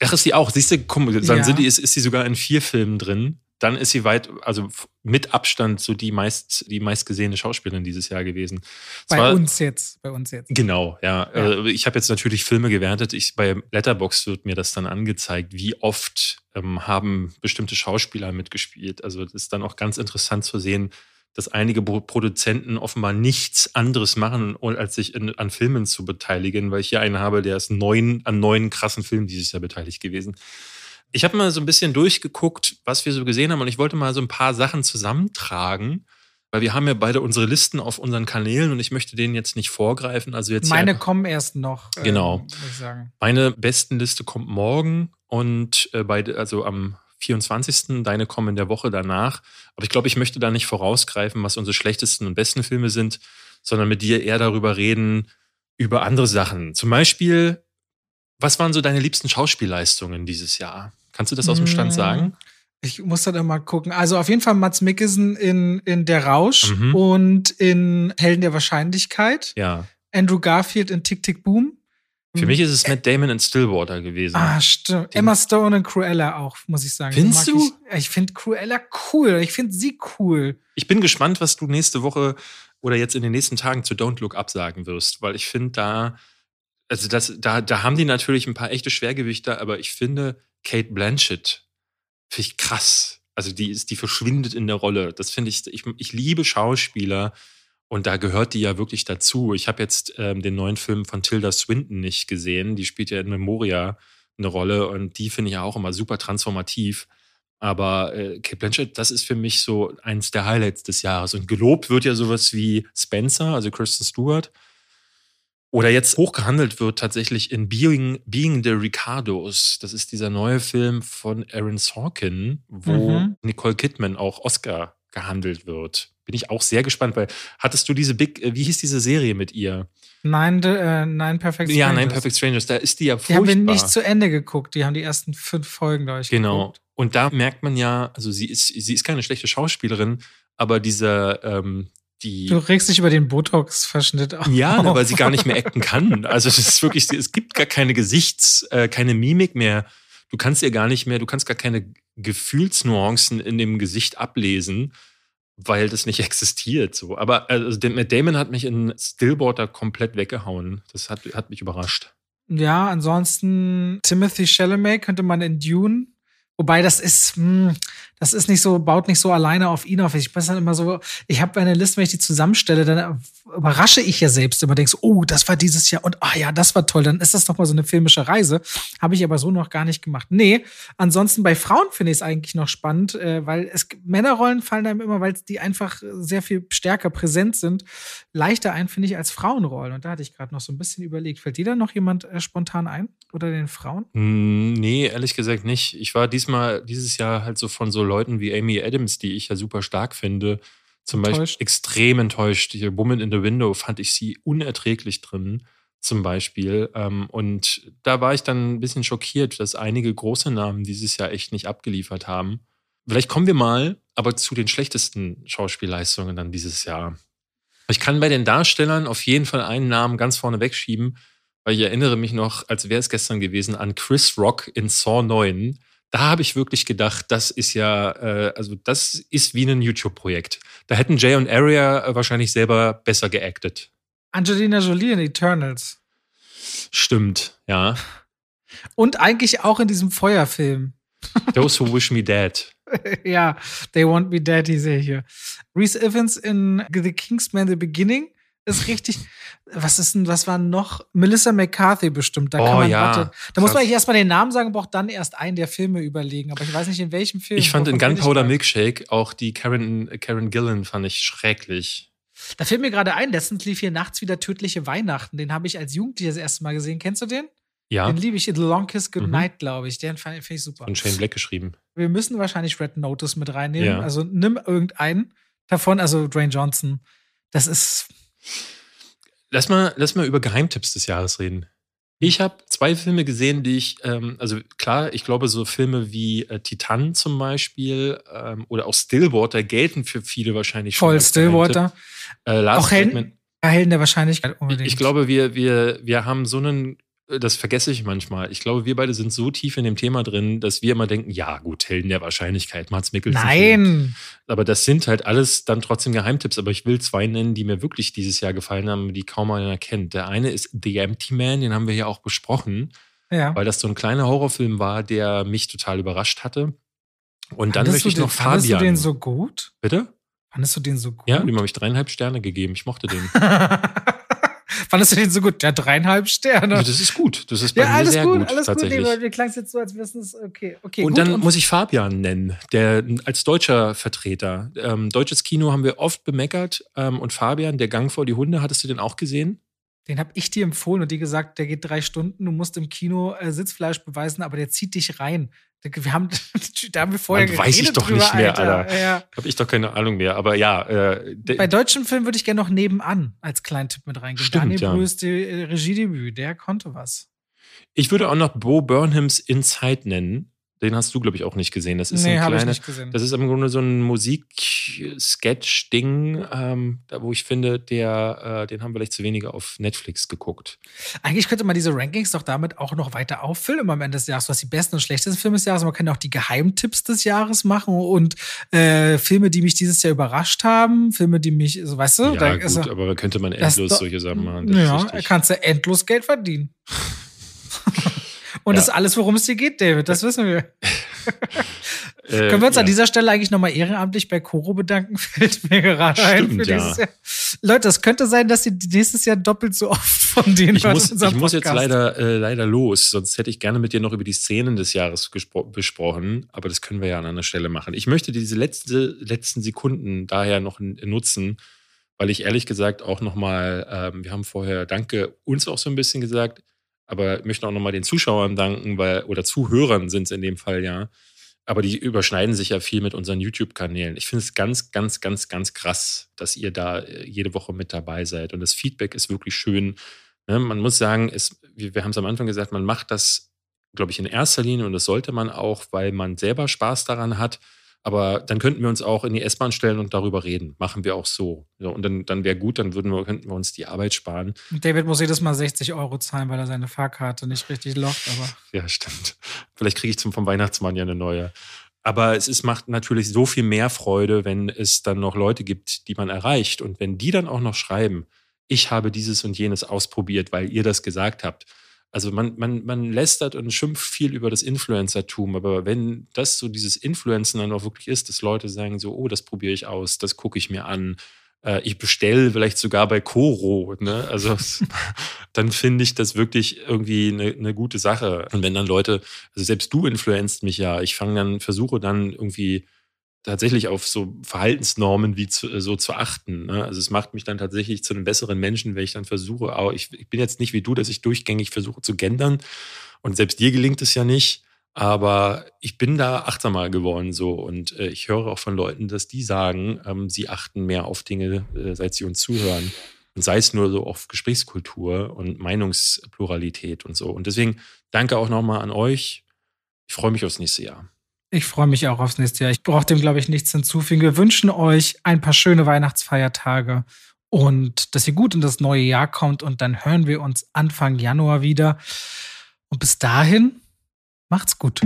ach, ist sie auch. Siehst du, komm, dann Ja. sind die, ist, ist sie sogar in vier Filmen drin. Dann ist sie weit, also mit Abstand so die meist, die meistgesehene Schauspielerin dieses Jahr gewesen. Bei Zwar- uns jetzt. Bei uns jetzt. Genau, ja. Ja. Äh, Ich habe jetzt natürlich Filme gewertet. Ich, bei Letterbox wird mir das dann angezeigt, wie oft ähm, haben bestimmte Schauspieler mitgespielt. Also das ist dann auch ganz interessant zu sehen, dass einige Pro- Produzenten offenbar nichts anderes machen, als sich in, an Filmen zu beteiligen, weil ich hier einen habe, der ist neun, an neun krassen Filmen dieses Jahr beteiligt gewesen. Ich habe mal so ein bisschen durchgeguckt, was wir so gesehen haben und ich wollte mal so ein paar Sachen zusammentragen, weil wir haben ja beide unsere Listen auf unseren Kanälen und ich möchte denen jetzt nicht vorgreifen. Also jetzt Meine einfach- kommen erst noch. Genau. Sagen. meine Bestenliste kommt morgen und äh, beide, also am 24. Deine kommen in der Woche danach. Aber ich glaube, ich möchte da nicht vorausgreifen, was unsere schlechtesten und besten Filme sind, sondern mit dir eher darüber reden, über andere Sachen. Zum Beispiel, was waren so deine liebsten Schauspielleistungen dieses Jahr? Kannst du das aus dem Stand Mm, sagen? Ich muss da mal gucken. Also auf jeden Fall Mats Mikkelsen in, in Der Rausch Mhm. und in Helden der Wahrscheinlichkeit. Ja. Andrew Garfield in Tick Tick Boom. Für mich ist es Matt Damon in Stillwater gewesen. Ah, stimmt. Emma Stone in Cruella auch, muss ich sagen. Findest du? Ich, ich finde Cruella cool. Ich finde sie cool. Ich bin gespannt, was du nächste Woche oder jetzt in den nächsten Tagen zu Don't Look Up sagen wirst, weil ich finde da, also das, da, da haben die natürlich ein paar echte Schwergewichte, aber ich finde Kate Blanchett finde ich krass. Also die ist, die verschwindet in der Rolle. Das finde ich, ich, ich liebe Schauspieler und da gehört die ja wirklich dazu. Ich habe jetzt ähm, den neuen Film von Tilda Swinton nicht gesehen. Die spielt ja in Memoria eine Rolle und die finde ich ja auch immer super transformativ. Aber äh, Kate Blanchett, das ist für mich so eins der Highlights des Jahres. Und gelobt wird ja sowas wie Spencer, also Kristen Stewart. Oder jetzt hochgehandelt wird tatsächlich in Being, Being the Ricardos. Das ist dieser neue Film von Aaron Sorkin, wo Mhm. Nicole Kidman auch Oscar gehandelt wird. Bin ich auch sehr gespannt, weil hattest du diese Big, äh, wie hieß diese Serie mit ihr? Nein, äh, Nein Perfect Strangers. Ja, Nein Perfect Strangers, da ist die ja furchtbar. Die haben wir nicht zu Ende geguckt, die haben die ersten fünf Folgen, glaube ich, Genau. Geguckt. Und da merkt man ja, also sie ist, sie ist keine schlechte Schauspielerin, aber dieser, ähm, die. Du regst dich über den Botox-Verschnitt auf. Ja, weil sie gar nicht mehr acten kann. Also es ist wirklich, es gibt gar keine Gesichts-, äh, keine Mimik mehr. Du kannst ihr gar nicht mehr, du kannst gar keine Gefühlsnuancen in dem Gesicht ablesen, weil das nicht *laughs* existiert. So. Aber also, Matt Damon hat mich in Stillwater komplett weggehauen. Das hat, hat mich überrascht. Ja, ansonsten Timothy Chalamet könnte man in Dune Wobei das ist, mh, hm, das ist nicht so, baut nicht so alleine auf ihn auf. Ich weiß dann immer so, ich habe eine Liste, wenn ich die zusammenstelle, dann überrasche ich ja selbst immer, denkst, oh, das war dieses Jahr und ah ja, das war toll, dann ist das doch mal so eine filmische Reise. Habe ich aber so noch gar nicht gemacht. Nee, ansonsten bei Frauen finde ich es eigentlich noch spannend, äh, weil es Männerrollen fallen einem immer, weil die einfach sehr viel stärker präsent sind, leichter ein, finde ich, als Frauenrollen. Und da hatte ich gerade noch so ein bisschen überlegt. Fällt dir da noch jemand äh, spontan ein? Oder den Frauen? Hm, nee, ehrlich gesagt nicht. Ich war diesmal, dieses Jahr halt so von so Leuten wie Amy Adams, die ich ja super stark finde, zum enttäuscht. Beispiel extrem enttäuscht. Hier Woman in the Window fand ich sie unerträglich drin, zum Beispiel. Ähm, und da war ich dann ein bisschen schockiert, dass einige große Namen dieses Jahr echt nicht abgeliefert haben. Vielleicht kommen wir mal aber zu den schlechtesten Schauspielleistungen dann dieses Jahr. Ich kann bei den Darstellern auf jeden Fall einen Namen ganz vorne wegschieben weil ich erinnere mich noch, als wäre es gestern gewesen, an Chris Rock in Saw 9. Da habe ich wirklich gedacht, das ist ja, äh, also das ist wie ein YouTube-Projekt. Da hätten Jay und Aria äh, wahrscheinlich selber besser geactet. Angelina Jolie in Eternals. Stimmt, ja. *laughs* Und eigentlich auch in diesem Feuerfilm. *laughs* Those Who Wish Me Dead. ja, They Want Me Dead, die sehe ich hier. Reese Evans in The Kingsman The Beginning ist richtig. Was ist denn, was war noch? Melissa McCarthy bestimmt. Da oh, kann man, ja. warte, da muss man erstmal den Namen sagen, braucht dann erst einen der Filme überlegen. Aber ich weiß nicht, in welchem Film. Ich fand in Gunpowder Milkshake auch die Karen, Karen Gillan fand ich schrecklich. Da fällt mir gerade ein, letztens lief hier nachts wieder Tödliche Weihnachten. Den habe ich als Jugendlicher das erste Mal gesehen. Kennst du den? Ja. Den liebe ich. The Long Kiss Goodnight, mhm. glaube ich. Den finde find ich super. Von Shane Black geschrieben. Wir müssen wahrscheinlich Red Notice mit reinnehmen. Ja. Also nimm irgendeinen davon, also Dwayne Johnson. Das ist Lass mal, lass mal über Geheimtipps des Jahres reden. Ich habe zwei Filme gesehen, die ich, ähm, also klar, ich glaube, so Filme wie äh, Titan zum Beispiel ähm, oder auch Stillwater gelten für viele wahrscheinlich schon. Voll Stillwater. Äh, auch Helden, Helden der Wahrscheinlichkeit unbedingt. Ich, ich glaube, wir, wir, wir haben so einen das vergesse ich manchmal. Ich glaube, wir beide sind so tief in dem Thema drin, dass wir immer denken, ja gut, Helden der Wahrscheinlichkeit, Mats Mikkelsen. Nein! Aber das sind halt alles dann trotzdem Geheimtipps. Aber ich will zwei nennen, die mir wirklich dieses Jahr gefallen haben, die kaum einer kennt. Der eine ist The Empty Man, den haben wir ja auch besprochen. Ja. Weil das so ein kleiner Horrorfilm war, der mich total überrascht hatte. Und dann möchte ich noch den, Fabian. Fandest du den so gut? Bitte? Fandest du den so gut? Ja, dem habe ich dreieinhalb Sterne gegeben. Ich mochte den. *laughs* Fandest du den so gut? Der dreieinhalb Sterne. Ja, das ist gut. Das ist bei ja, mir sehr gut, gut alles tatsächlich. Gut, mir klang es jetzt so, als wissen es okay. okay und gut. dann muss ich Fabian nennen, der als deutscher Vertreter. Ähm, deutsches Kino haben wir oft bemeckert. Ähm, und Fabian, der Gang vor die Hunde, hattest du den auch gesehen? Den habe ich dir empfohlen und die gesagt, der geht drei Stunden, du musst im Kino äh, Sitzfleisch beweisen, aber der zieht dich rein. Wir haben, *laughs* da haben wir vorher Man weiß ich doch drüber, nicht mehr, Alter. Alter. Ja. Habe ich doch keine Ahnung mehr. Aber ja. Äh, Bei deutschen Filmen würde ich gerne noch nebenan als kleinen Tipp mit reingehen. Stimmt, Daniel ja. Brühs äh, Regiedebüt, der konnte was. Ich würde auch noch Bo Burnhams Inside nennen. Den hast du, glaube ich, auch nicht gesehen. Das ist nee, ein kleiner, Das ist im Grunde so ein Musik-Sketch-Ding, ähm, da wo ich finde, der, äh, den haben vielleicht zu wenige auf Netflix geguckt. Eigentlich könnte man diese Rankings doch damit auch noch weiter auffüllen am Ende des Jahres. Du hast die besten und schlechtesten Filme des Jahres. Man kann auch die Geheimtipps des Jahres machen und äh, Filme, die mich dieses Jahr überrascht haben, Filme, die mich, so, weißt du? Ja, da, gut, also, aber könnte man endlos solche Sachen machen. ja, kannst du endlos Geld verdienen. *laughs* Und ja. das ist alles, worum es dir geht, David. Das wissen wir. *laughs* Äh, Können wir uns ja. an dieser Stelle eigentlich nochmal ehrenamtlich bei Coro bedanken? *laughs* Fällt mir gerade ein für dieses ja. Jahr. Leute, es könnte sein, dass ihr nächstes Jahr doppelt so oft von denen Ich muss, ich muss jetzt leider, äh, leider los, sonst hätte ich gerne mit dir noch über die Szenen des Jahres besprochen, aber das können wir ja an einer Stelle machen. Ich möchte diese letzte, letzten Sekunden daher noch nutzen, weil ich ehrlich gesagt auch nochmal, ähm, wir haben vorher Danke uns auch so ein bisschen gesagt, aber ich möchte auch nochmal den Zuschauern danken, weil, oder Zuhörern sind es in dem Fall ja, aber die überschneiden sich ja viel mit unseren YouTube-Kanälen. Ich finde es ganz, ganz, ganz, ganz krass, dass ihr da äh, jede Woche mit dabei seid. Und das Feedback ist wirklich schön. Ne? Man muss sagen, es, wir haben es am Anfang gesagt, man macht das, glaube ich, in erster Linie und das sollte man auch, weil man selber Spaß daran hat. Aber dann könnten wir uns auch in die S-Bahn stellen und darüber reden. Machen wir auch so. Ja, und dann, dann wäre gut, dann würden wir, könnten wir uns die Arbeit sparen. David muss jedes Mal 60 Euro zahlen, weil er seine Fahrkarte nicht richtig lockt. Aber ja, stimmt. Vielleicht kriege ich zum, vom Weihnachtsmann ja eine neue. Aber es ist, macht natürlich so viel mehr Freude, wenn es dann noch Leute gibt, die man erreicht. Und wenn die dann auch noch schreiben, ich habe dieses und jenes ausprobiert, weil ihr das gesagt habt also man, man, man lästert und schimpft viel über das Influencertum, aber wenn das so dieses Influencen dann auch wirklich ist, dass Leute sagen so, oh, das probiere ich aus, das gucke ich mir an, äh, ich bestelle vielleicht sogar bei Coro, ne? Also *laughs* dann finde ich das wirklich irgendwie eine, eine gute Sache. Und wenn dann Leute, also selbst du influenzt mich ja, ich fange dann, versuche dann irgendwie tatsächlich auf so Verhaltensnormen wie zu, äh, so zu achten. Ne? Also es macht mich dann tatsächlich zu einem besseren Menschen, wenn ich dann versuche, aber ich, ich bin jetzt nicht wie du, dass ich durchgängig versuche zu gendern. Und selbst dir gelingt es ja nicht. Aber ich bin da achtsamer geworden so und äh, ich höre auch von Leuten, dass die sagen, ähm, sie achten mehr auf Dinge, äh, seit sie uns zuhören. Und sei es nur so auf Gesprächskultur und Meinungspluralität und so. Und deswegen danke auch nochmal an euch. Ich freue mich aufs nächste Jahr. Ich freue mich auch aufs nächste Jahr. Ich brauche dem, glaube ich, nichts hinzufügen. Wir wünschen euch ein paar schöne Weihnachtsfeiertage und dass ihr gut in das neue Jahr kommt. Und dann hören wir uns Anfang Januar wieder. Und bis dahin, macht's gut.